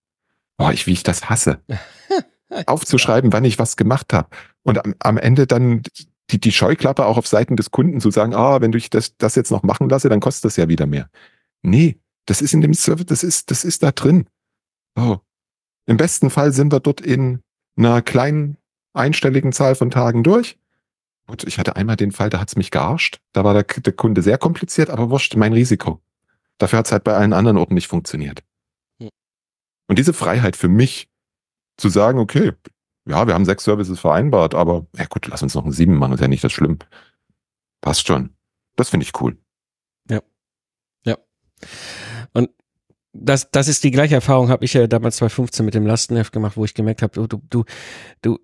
Boah, ich, wie ich das hasse. <laughs> aufzuschreiben, wann ich was gemacht habe. Und am, am Ende dann die, die Scheuklappe auch auf Seiten des Kunden zu sagen, ah, wenn ich das, das jetzt noch machen lasse, dann kostet das ja wieder mehr. Nee, das ist in dem Service, das ist, das ist da drin. Oh. Im besten Fall sind wir dort in einer kleinen einstelligen Zahl von Tagen durch. Und ich hatte einmal den Fall, da hat's mich gearscht. Da war der, der Kunde sehr kompliziert, aber wurscht, mein Risiko. Dafür hat's halt bei allen anderen Orten nicht funktioniert. Hm. Und diese Freiheit für mich, zu sagen, okay, ja, wir haben sechs Services vereinbart, aber ja gut, lass uns noch einen sieben machen, ist ja nicht das schlimm. Passt schon. Das finde ich cool. Ja. Ja. Und das, das ist die gleiche Erfahrung, habe ich ja damals 2015 mit dem Lastenheft gemacht, wo ich gemerkt habe, du, du, du,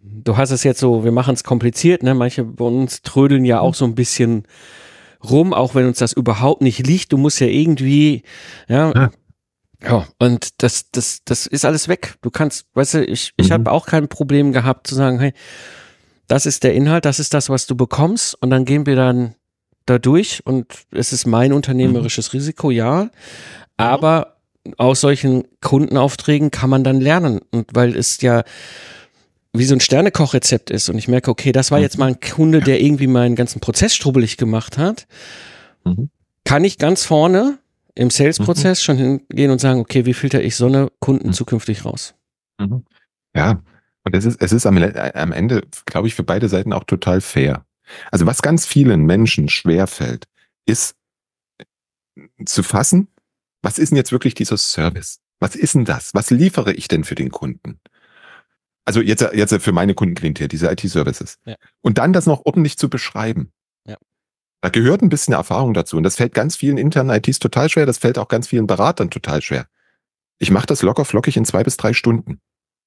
du hast es jetzt so, wir machen es kompliziert, ne? Manche bei uns trödeln ja auch so ein bisschen rum, auch wenn uns das überhaupt nicht liegt. Du musst ja irgendwie, ja, ja. Ja, und das, das, das ist alles weg. Du kannst, weißt du, ich, ich mhm. habe auch kein Problem gehabt zu sagen, hey, das ist der Inhalt, das ist das, was du bekommst, und dann gehen wir dann da durch und es ist mein unternehmerisches mhm. Risiko, ja. Aber aus solchen Kundenaufträgen kann man dann lernen. Und weil es ja wie so ein Sternekochrezept ist und ich merke, okay, das war jetzt mhm. mal ein Kunde, der irgendwie meinen ganzen Prozess strubbelig gemacht hat, mhm. kann ich ganz vorne im Sales-Prozess mhm. schon hingehen und sagen, okay, wie filter ich so eine Kunden mhm. zukünftig raus? Mhm. Ja, und es ist, es ist am, am Ende, glaube ich, für beide Seiten auch total fair. Also was ganz vielen Menschen schwerfällt, ist zu fassen, was ist denn jetzt wirklich dieser Service? Was ist denn das? Was liefere ich denn für den Kunden? Also jetzt, jetzt für meine Kundenklientel, diese IT-Services. Ja. Und dann das noch ordentlich zu beschreiben. Ja. Da gehört ein bisschen Erfahrung dazu. Und das fällt ganz vielen internen ITs total schwer. Das fällt auch ganz vielen Beratern total schwer. Ich mache das locker flockig in zwei bis drei Stunden.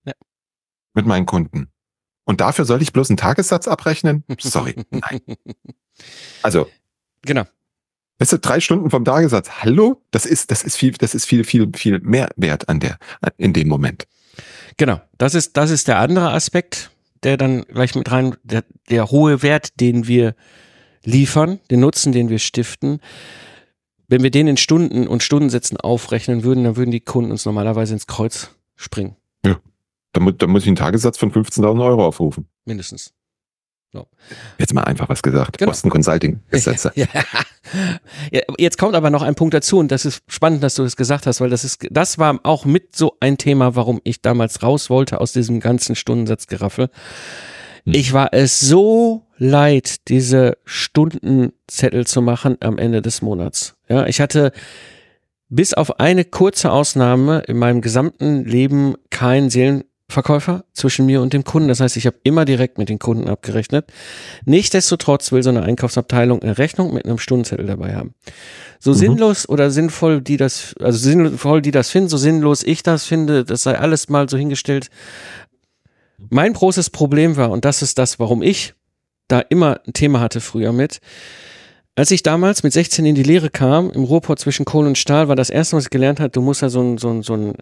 Ja. Mit meinen Kunden. Und dafür soll ich bloß einen Tagessatz abrechnen? <laughs> Sorry, nein. <laughs> Also. Genau. Weißt du, drei Stunden vom Tagessatz. Hallo? Das ist, das ist viel, das ist viel, viel, viel mehr wert an der, in dem Moment. Genau. Das ist, das ist der andere Aspekt, der dann gleich mit rein, der, der hohe Wert, den wir liefern, den Nutzen, den wir stiften. Wenn wir den in Stunden und Stundensätzen aufrechnen würden, dann würden die Kunden uns normalerweise ins Kreuz springen. Ja. Da, da muss ich einen Tagessatz von 15.000 Euro aufrufen. Mindestens. So. Jetzt mal einfach was gesagt. Genau. Boston Consulting Gesetze. <laughs> ja. Jetzt kommt aber noch ein Punkt dazu und das ist spannend, dass du das gesagt hast, weil das ist, das war auch mit so ein Thema, warum ich damals raus wollte aus diesem ganzen Stundensatzgeraffel. Hm. Ich war es so leid, diese Stundenzettel zu machen am Ende des Monats. Ja, ich hatte bis auf eine kurze Ausnahme in meinem gesamten Leben keinen Seelen Verkäufer zwischen mir und dem Kunden. Das heißt, ich habe immer direkt mit den Kunden abgerechnet. Nichtsdestotrotz will so eine Einkaufsabteilung eine Rechnung mit einem Stundenzettel dabei haben. So mhm. sinnlos oder sinnvoll die das, also sinnvoll die das finden, so sinnlos ich das finde, das sei alles mal so hingestellt. Mein großes Problem war, und das ist das, warum ich da immer ein Thema hatte früher mit, als ich damals mit 16 in die Lehre kam, im Ruhrport zwischen Kohle und Stahl, war das erste, was ich gelernt habe, du musst ja so ein, so ein, so ein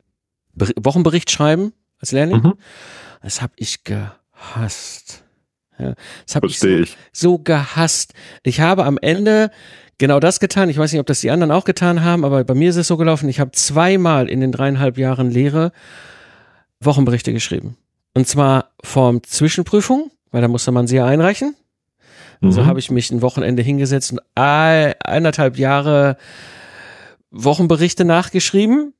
Wochenbericht schreiben als Lehrling. Mhm. Das habe ich gehasst. Ja, das habe ich, so, ich so gehasst. Ich habe am Ende genau das getan. Ich weiß nicht, ob das die anderen auch getan haben, aber bei mir ist es so gelaufen. Ich habe zweimal in den dreieinhalb Jahren Lehre Wochenberichte geschrieben. Und zwar Form Zwischenprüfung, weil da musste man sie ja einreichen. Mhm. So habe ich mich ein Wochenende hingesetzt und eineinhalb Jahre Wochenberichte nachgeschrieben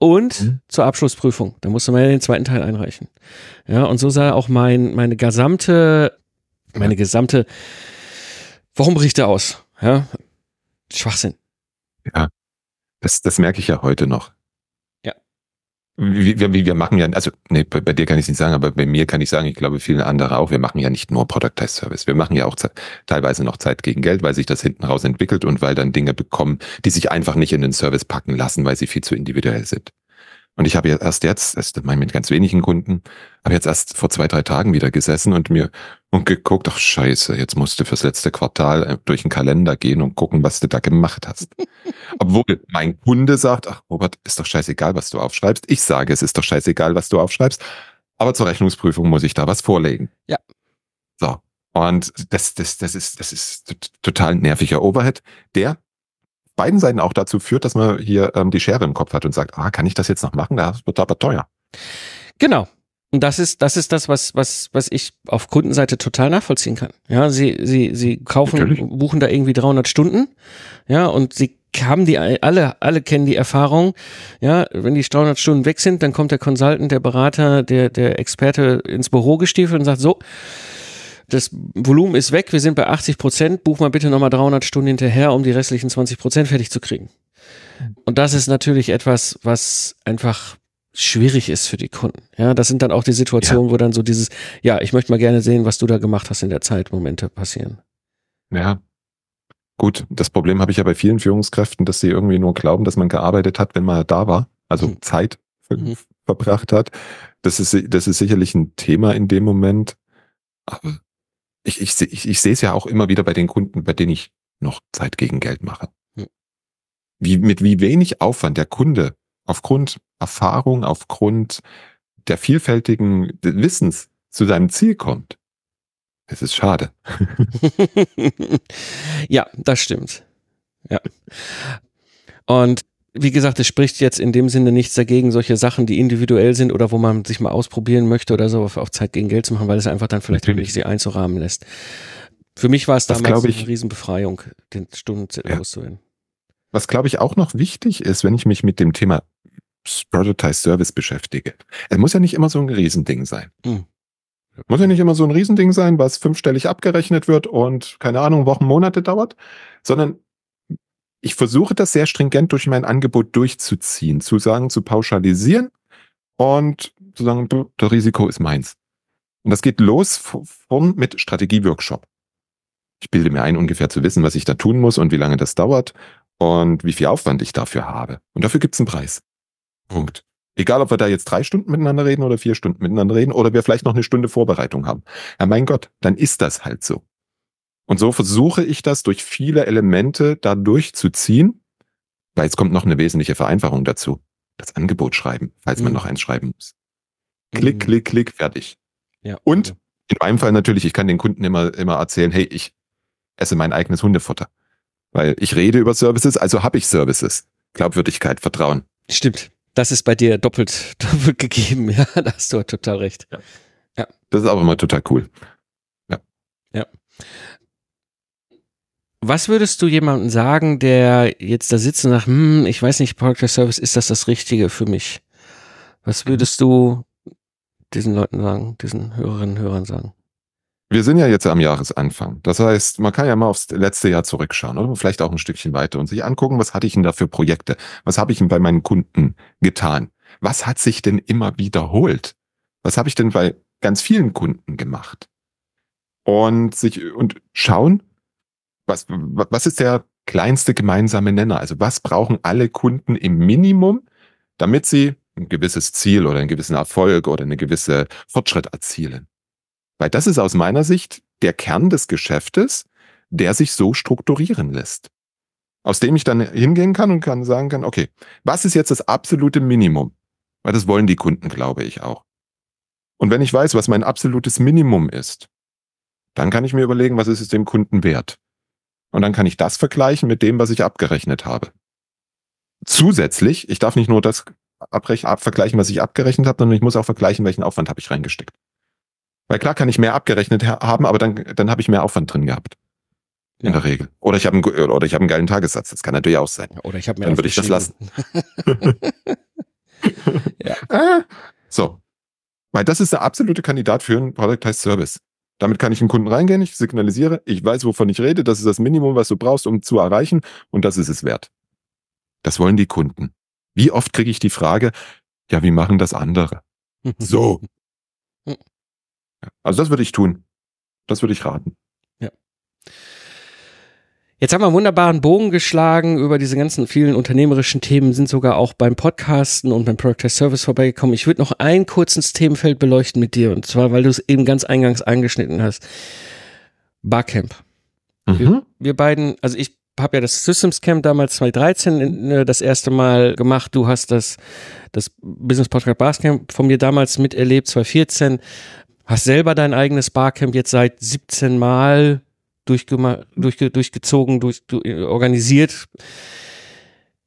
und mhm. zur Abschlussprüfung. Da musste man ja den zweiten Teil einreichen. Ja, und so sah auch mein, meine gesamte, meine gesamte Wochenberichte aus. Ja, Schwachsinn. Ja, das, das merke ich ja heute noch. Wir, wir, machen ja, also nee, bei, bei dir kann ich nicht sagen, aber bei mir kann ich sagen, ich glaube viele andere auch, wir machen ja nicht nur Productized Service, wir machen ja auch teilweise noch Zeit gegen Geld, weil sich das hinten raus entwickelt und weil dann Dinge bekommen, die sich einfach nicht in den Service packen lassen, weil sie viel zu individuell sind. Und ich habe jetzt erst jetzt, das meine mit ganz wenigen Kunden, habe jetzt erst vor zwei, drei Tagen wieder gesessen und mir und geguckt, ach scheiße, jetzt musst du fürs letzte Quartal äh, durch den Kalender gehen und gucken, was du da gemacht hast. <laughs> Obwohl mein Kunde sagt, ach Robert, ist doch scheißegal, was du aufschreibst. Ich sage, es ist doch scheißegal, was du aufschreibst. Aber zur Rechnungsprüfung muss ich da was vorlegen. Ja. So. Und das, das, das ist, das ist total nerviger Overhead, der beiden Seiten auch dazu führt, dass man hier ähm, die Schere im Kopf hat und sagt, ah, kann ich das jetzt noch machen? Das wird aber teuer. Genau. Und das ist, das ist das, was, was, was ich auf Kundenseite total nachvollziehen kann. Ja, sie, sie, sie kaufen, Natürlich. buchen da irgendwie 300 Stunden. Ja, und sie haben die, alle, alle kennen die Erfahrung. Ja, wenn die 300 Stunden weg sind, dann kommt der Consultant, der Berater, der, der Experte ins Büro gestiefelt und sagt so, das Volumen ist weg, wir sind bei 80 Prozent, buch mal bitte nochmal 300 Stunden hinterher, um die restlichen 20 Prozent fertig zu kriegen. Und das ist natürlich etwas, was einfach schwierig ist für die Kunden. Ja, das sind dann auch die Situationen, ja. wo dann so dieses, ja, ich möchte mal gerne sehen, was du da gemacht hast in der Zeit, Momente passieren. Ja. Gut, das Problem habe ich ja bei vielen Führungskräften, dass sie irgendwie nur glauben, dass man gearbeitet hat, wenn man da war, also mhm. Zeit mhm. verbracht hat. Das ist, das ist sicherlich ein Thema in dem Moment. Aber ich, ich, ich, ich sehe es ja auch immer wieder bei den Kunden, bei denen ich noch Zeit gegen Geld mache. Mhm. Wie, mit wie wenig Aufwand der Kunde aufgrund Erfahrung, aufgrund der vielfältigen Wissens zu seinem Ziel kommt. Es ist schade. <laughs> ja, das stimmt. Ja. Und wie gesagt, es spricht jetzt in dem Sinne nichts dagegen, solche Sachen, die individuell sind oder wo man sich mal ausprobieren möchte oder so, auf Zeit gegen Geld zu machen, weil es einfach dann vielleicht wirklich sie einzurahmen lässt. Für mich war es damals ich, eine Riesenbefreiung, den Stundenzettel ja. loszuwerden. Was glaube ich auch noch wichtig ist, wenn ich mich mit dem Thema Prototype Service beschäftige. Es muss ja nicht immer so ein Riesending sein. Mhm. Muss ja nicht immer so ein Riesending sein, was fünfstellig abgerechnet wird und keine Ahnung, Wochen, Monate dauert, sondern ich versuche das sehr stringent durch mein Angebot durchzuziehen, zu sagen, zu pauschalisieren und zu sagen, das Risiko ist meins. Und das geht los von mit Strategieworkshop. Ich bilde mir ein, ungefähr zu wissen, was ich da tun muss und wie lange das dauert und wie viel Aufwand ich dafür habe. Und dafür gibt es einen Preis. Punkt. Egal, ob wir da jetzt drei Stunden miteinander reden oder vier Stunden miteinander reden oder wir vielleicht noch eine Stunde Vorbereitung haben. Ja, mein Gott, dann ist das halt so. Und so versuche ich das durch viele Elemente da durchzuziehen, weil jetzt kommt noch eine wesentliche Vereinfachung dazu. Das Angebot schreiben, falls mhm. man noch eins schreiben muss. Klick, mhm. klick, klick, fertig. Ja. Und in meinem Fall natürlich, ich kann den Kunden immer, immer erzählen, hey, ich esse mein eigenes Hundefutter. Weil ich rede über Services, also habe ich Services. Glaubwürdigkeit, Vertrauen. Stimmt das ist bei dir doppelt, <laughs> doppelt gegeben. Ja, <laughs> da hast du total recht. Ja. ja. Das ist aber mal total cool. Ja. Ja. Was würdest du jemandem sagen, der jetzt da sitzt und sagt, hm, ich weiß nicht, Product Service, ist das das Richtige für mich? Was würdest du diesen Leuten sagen, diesen Hörerinnen und Hörern sagen? Wir sind ja jetzt am Jahresanfang. Das heißt, man kann ja mal aufs letzte Jahr zurückschauen oder vielleicht auch ein Stückchen weiter und sich angucken, was hatte ich denn da für Projekte? Was habe ich denn bei meinen Kunden getan? Was hat sich denn immer wiederholt? Was habe ich denn bei ganz vielen Kunden gemacht? Und sich und schauen, was, was ist der kleinste gemeinsame Nenner? Also was brauchen alle Kunden im Minimum, damit sie ein gewisses Ziel oder einen gewissen Erfolg oder eine gewisse Fortschritt erzielen? Weil das ist aus meiner Sicht der Kern des Geschäftes, der sich so strukturieren lässt. Aus dem ich dann hingehen kann und kann sagen kann, okay, was ist jetzt das absolute Minimum? Weil das wollen die Kunden, glaube ich auch. Und wenn ich weiß, was mein absolutes Minimum ist, dann kann ich mir überlegen, was ist es dem Kunden wert? Und dann kann ich das vergleichen mit dem, was ich abgerechnet habe. Zusätzlich, ich darf nicht nur das abrechnen, vergleichen, was ich abgerechnet habe, sondern ich muss auch vergleichen, welchen Aufwand habe ich reingesteckt. Weil klar kann ich mehr abgerechnet haben, aber dann, dann habe ich mehr Aufwand drin gehabt. In ja. der Regel. Oder ich habe einen, oder ich habe einen geilen Tagessatz. Das kann natürlich auch sein. Oder ich habe mehr Dann würde ich das lassen. <laughs> ja. Ah, so. Weil das ist der absolute Kandidat für einen Productized Service. Damit kann ich einen Kunden reingehen, ich signalisiere, ich weiß, wovon ich rede, das ist das Minimum, was du brauchst, um zu erreichen, und das ist es wert. Das wollen die Kunden. Wie oft kriege ich die Frage, ja, wie machen das andere? <laughs> so. Also das würde ich tun. Das würde ich raten. Ja. Jetzt haben wir einen wunderbaren Bogen geschlagen über diese ganzen vielen unternehmerischen Themen, sind sogar auch beim Podcasten und beim Product Service vorbeigekommen. Ich würde noch ein kurzes Themenfeld beleuchten mit dir und zwar, weil du es eben ganz eingangs angeschnitten hast. Barcamp. Mhm. Wir, wir beiden, also ich habe ja das Systems Camp damals 2013 äh, das erste Mal gemacht. Du hast das, das Business Podcast Barcamp von mir damals miterlebt, 2014. Hast selber dein eigenes Barcamp jetzt seit 17 Mal durchge durchge durchgezogen, durch, durch, organisiert.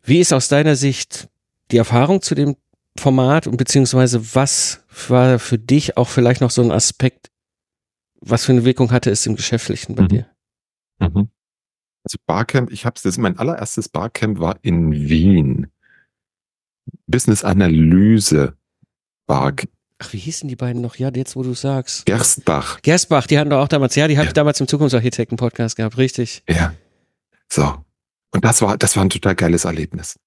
Wie ist aus deiner Sicht die Erfahrung zu dem Format und beziehungsweise was war für dich auch vielleicht noch so ein Aspekt, was für eine Wirkung hatte es im Geschäftlichen bei mhm. dir? Mhm. Also Barcamp, ich habe das mein allererstes Barcamp war in Wien. Business Analyse Barcamp. Ach, wie hießen die beiden noch? Ja, jetzt wo du sagst. Gerstbach. Gerstbach, die hatten doch auch damals, ja, die habe ja. ich damals im Zukunftsarchitekten-Podcast gehabt, richtig. Ja. So. Und das war, das war ein total geiles Erlebnis.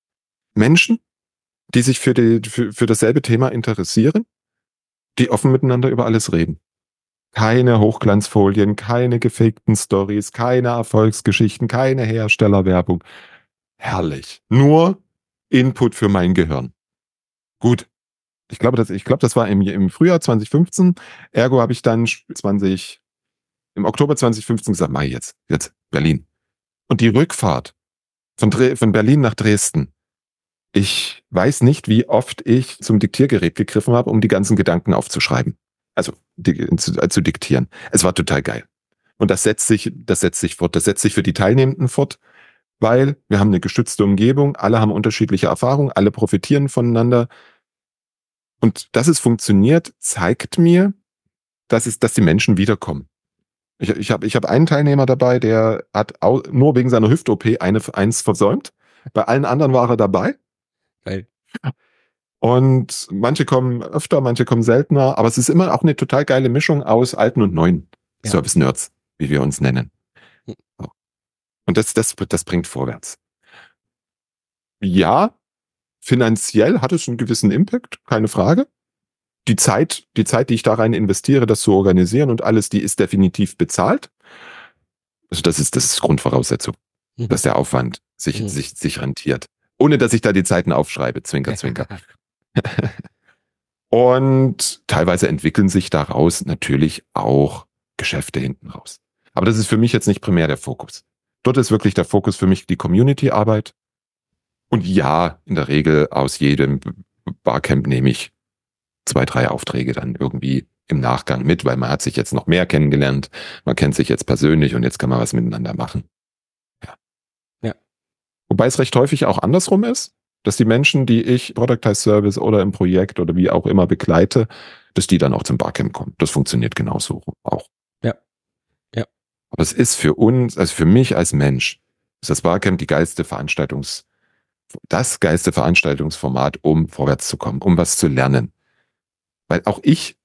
Menschen, die sich für, die, für, für dasselbe Thema interessieren, die offen miteinander über alles reden. Keine Hochglanzfolien, keine gefakten Stories, keine Erfolgsgeschichten, keine Herstellerwerbung. Herrlich. Nur Input für mein Gehirn. Gut. Ich glaube, das, ich glaube, das war im, im Frühjahr 2015. Ergo habe ich dann 20, im Oktober 2015 gesagt, mach ich jetzt, jetzt, Berlin. Und die Rückfahrt von, von Berlin nach Dresden. Ich weiß nicht, wie oft ich zum Diktiergerät gegriffen habe, um die ganzen Gedanken aufzuschreiben also die, zu, äh, zu diktieren. Es war total geil. Und das setzt sich, das setzt sich fort. Das setzt sich für die Teilnehmenden fort, weil wir haben eine gestützte Umgebung, alle haben unterschiedliche Erfahrungen, alle profitieren voneinander. Und dass es funktioniert, zeigt mir, dass es, dass die Menschen wiederkommen. Ich, ich habe ich hab einen Teilnehmer dabei, der hat nur wegen seiner Hüft-OP eine, eins versäumt. Bei allen anderen war er dabei. Geil. Und manche kommen öfter, manche kommen seltener, aber es ist immer auch eine total geile Mischung aus alten und neuen ja. Service-Nerds, wie wir uns nennen. Hm. Und das, das, das bringt vorwärts. Ja, finanziell hat es einen gewissen Impact, keine Frage. Die Zeit, die Zeit, die ich da rein investiere, das zu organisieren und alles, die ist definitiv bezahlt. Also das ist, das ist Grundvoraussetzung, mhm. dass der Aufwand sich, mhm. sich, sich rentiert. Ohne dass ich da die Zeiten aufschreibe, zwinker, <laughs> zwinker. Und teilweise entwickeln sich daraus natürlich auch Geschäfte hinten raus. Aber das ist für mich jetzt nicht primär der Fokus. Dort ist wirklich der Fokus für mich die Community-Arbeit. Und ja, in der Regel aus jedem Barcamp nehme ich zwei, drei Aufträge dann irgendwie im Nachgang mit, weil man hat sich jetzt noch mehr kennengelernt, man kennt sich jetzt persönlich und jetzt kann man was miteinander machen. Ja. ja. Wobei es recht häufig auch andersrum ist dass die Menschen, die ich Productize Service oder im Projekt oder wie auch immer begleite, dass die dann auch zum Barcamp kommen. Das funktioniert genauso auch. Ja. Ja. Aber es ist für uns, also für mich als Mensch, ist das Barcamp die geilste Veranstaltungs, das geilste Veranstaltungsformat, um vorwärts zu kommen, um was zu lernen. Weil auch ich,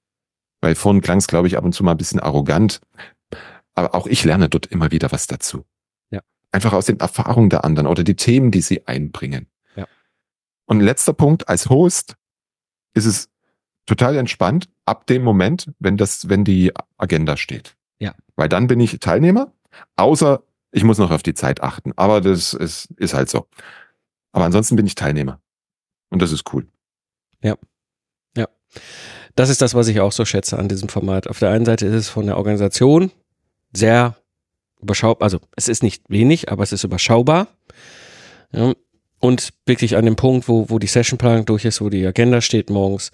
weil vorhin klang es, glaube ich, ab und zu mal ein bisschen arrogant, aber auch ich lerne dort immer wieder was dazu. Ja. Einfach aus den Erfahrungen der anderen oder die Themen, die sie einbringen. Und letzter Punkt, als Host ist es total entspannt ab dem Moment, wenn das, wenn die Agenda steht. Ja. Weil dann bin ich Teilnehmer, außer ich muss noch auf die Zeit achten. Aber das ist, ist halt so. Aber ansonsten bin ich Teilnehmer. Und das ist cool. Ja. Ja. Das ist das, was ich auch so schätze an diesem Format. Auf der einen Seite ist es von der Organisation sehr überschaubar, also es ist nicht wenig, aber es ist überschaubar. Ja, und wirklich an dem Punkt, wo, wo die Sessionplanung durch ist, wo die Agenda steht morgens,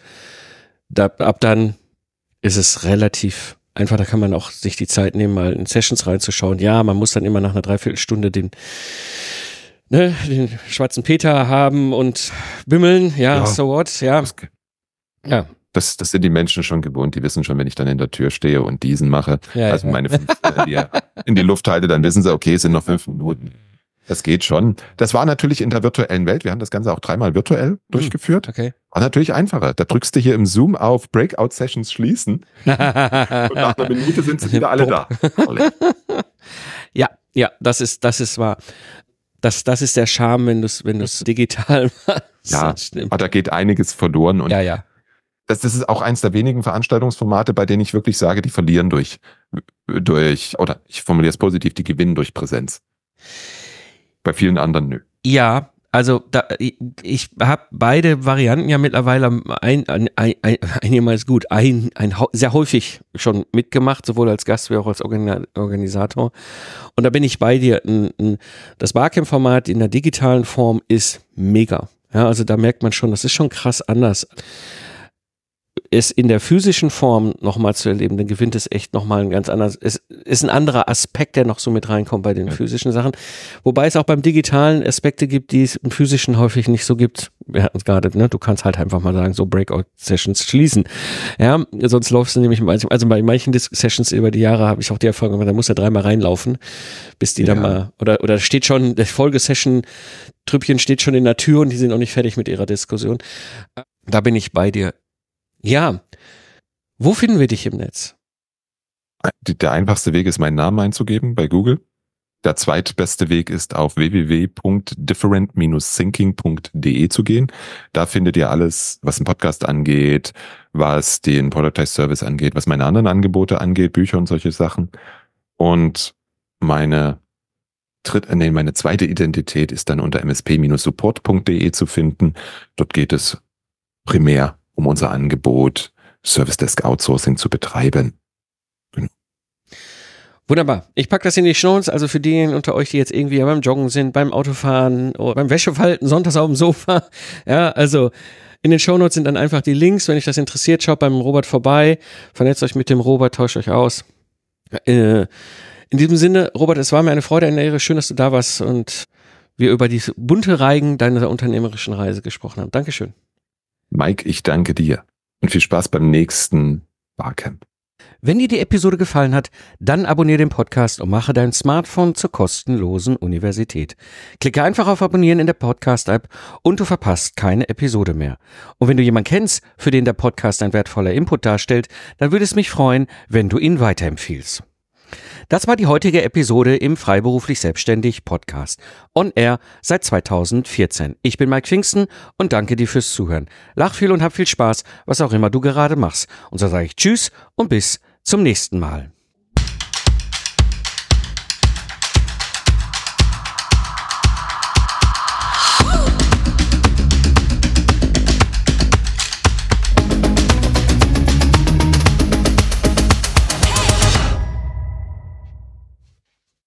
da, ab dann ist es relativ einfach, da kann man auch sich die Zeit nehmen, mal in Sessions reinzuschauen. Ja, man muss dann immer nach einer Dreiviertelstunde den, ne, den schwarzen Peter haben und bimmeln, ja, ja so what, ja. Das, ja. Das, das sind die Menschen schon gewohnt, die wissen schon, wenn ich dann in der Tür stehe und diesen mache, ja, also ja. meine fünf, die in die Luft halte, dann wissen sie, okay, es sind noch fünf Minuten. Das geht schon. Das war natürlich in der virtuellen Welt. Wir haben das Ganze auch dreimal virtuell hm, durchgeführt. Okay. War natürlich einfacher. Da drückst du hier im Zoom auf Breakout-Sessions schließen. <laughs> und nach einer Minute sind sie wieder alle da. <laughs> ja, ja, das ist, das ist wahr. Das, das ist der Charme, wenn du es wenn du's digital <laughs> machst. Ja, aber da geht einiges verloren. Und ja, ja. Das, das ist auch eins der wenigen Veranstaltungsformate, bei denen ich wirklich sage, die verlieren durch, durch, oder ich formuliere es positiv, die gewinnen durch Präsenz. Bei vielen anderen nö. Ja, Also da, ich, ich habe beide Varianten ja mittlerweile ein, ein, ein, ein, einigermaßen gut, ein, ein, sehr häufig schon mitgemacht, sowohl als Gast wie auch als Organisator. Und da bin ich bei dir. Das Barcamp-Format in der digitalen Form ist mega. Ja, also da merkt man schon, das ist schon krass anders es in der physischen Form nochmal zu erleben, dann gewinnt es echt nochmal ein ganz anderes, es ist ein anderer Aspekt, der noch so mit reinkommt bei den ja. physischen Sachen. Wobei es auch beim digitalen Aspekte gibt, die es im physischen häufig nicht so gibt. Wir hatten es gerade, ne? Du kannst halt einfach mal sagen, so Breakout-Sessions schließen. Ja, sonst läufst du nämlich, also bei manchen Sessions über die Jahre habe ich auch die Erfahrung gemacht, da muss er dreimal reinlaufen, bis die ja. dann mal, oder, oder steht schon, der Folgesession, Trüppchen steht schon in der Tür und die sind noch nicht fertig mit ihrer Diskussion. Da bin ich bei dir. Ja. Wo finden wir dich im Netz? Der einfachste Weg ist, meinen Namen einzugeben bei Google. Der zweitbeste Weg ist auf www.different-thinking.de zu gehen. Da findet ihr alles, was den Podcast angeht, was den Productize Service angeht, was meine anderen Angebote angeht, Bücher und solche Sachen. Und meine dritte, nee, meine zweite Identität ist dann unter msp-support.de zu finden. Dort geht es primär um unser Angebot Service Desk Outsourcing zu betreiben. Genau. Wunderbar. Ich packe das in die Shownotes, also für diejenigen unter euch, die jetzt irgendwie beim Joggen sind, beim Autofahren oder beim Wäschefalten, sonntags auf dem Sofa. <laughs> Ja, also in den Shownotes sind dann einfach die Links. Wenn euch das interessiert, schaut beim Robert vorbei, vernetzt euch mit dem Robert, tauscht euch aus. Äh, in diesem Sinne, Robert, es war mir eine Freude, eine Ehre. Schön, dass du da warst und wir über die bunte Reigen deiner unternehmerischen Reise gesprochen haben. Dankeschön. Mike, ich danke dir und viel Spaß beim nächsten Barcamp. Wenn dir die Episode gefallen hat, dann abonniere den Podcast und mache dein Smartphone zur kostenlosen Universität. Klicke einfach auf Abonnieren in der Podcast-App und du verpasst keine Episode mehr. Und wenn du jemanden kennst, für den der Podcast ein wertvoller Input darstellt, dann würde es mich freuen, wenn du ihn weiterempfiehlst. Das war die heutige Episode im Freiberuflich Selbstständig Podcast. On Air seit 2014. Ich bin Mike Pfingsten und danke dir fürs Zuhören. Lach viel und hab viel Spaß, was auch immer du gerade machst. Und so sage ich Tschüss und bis zum nächsten Mal.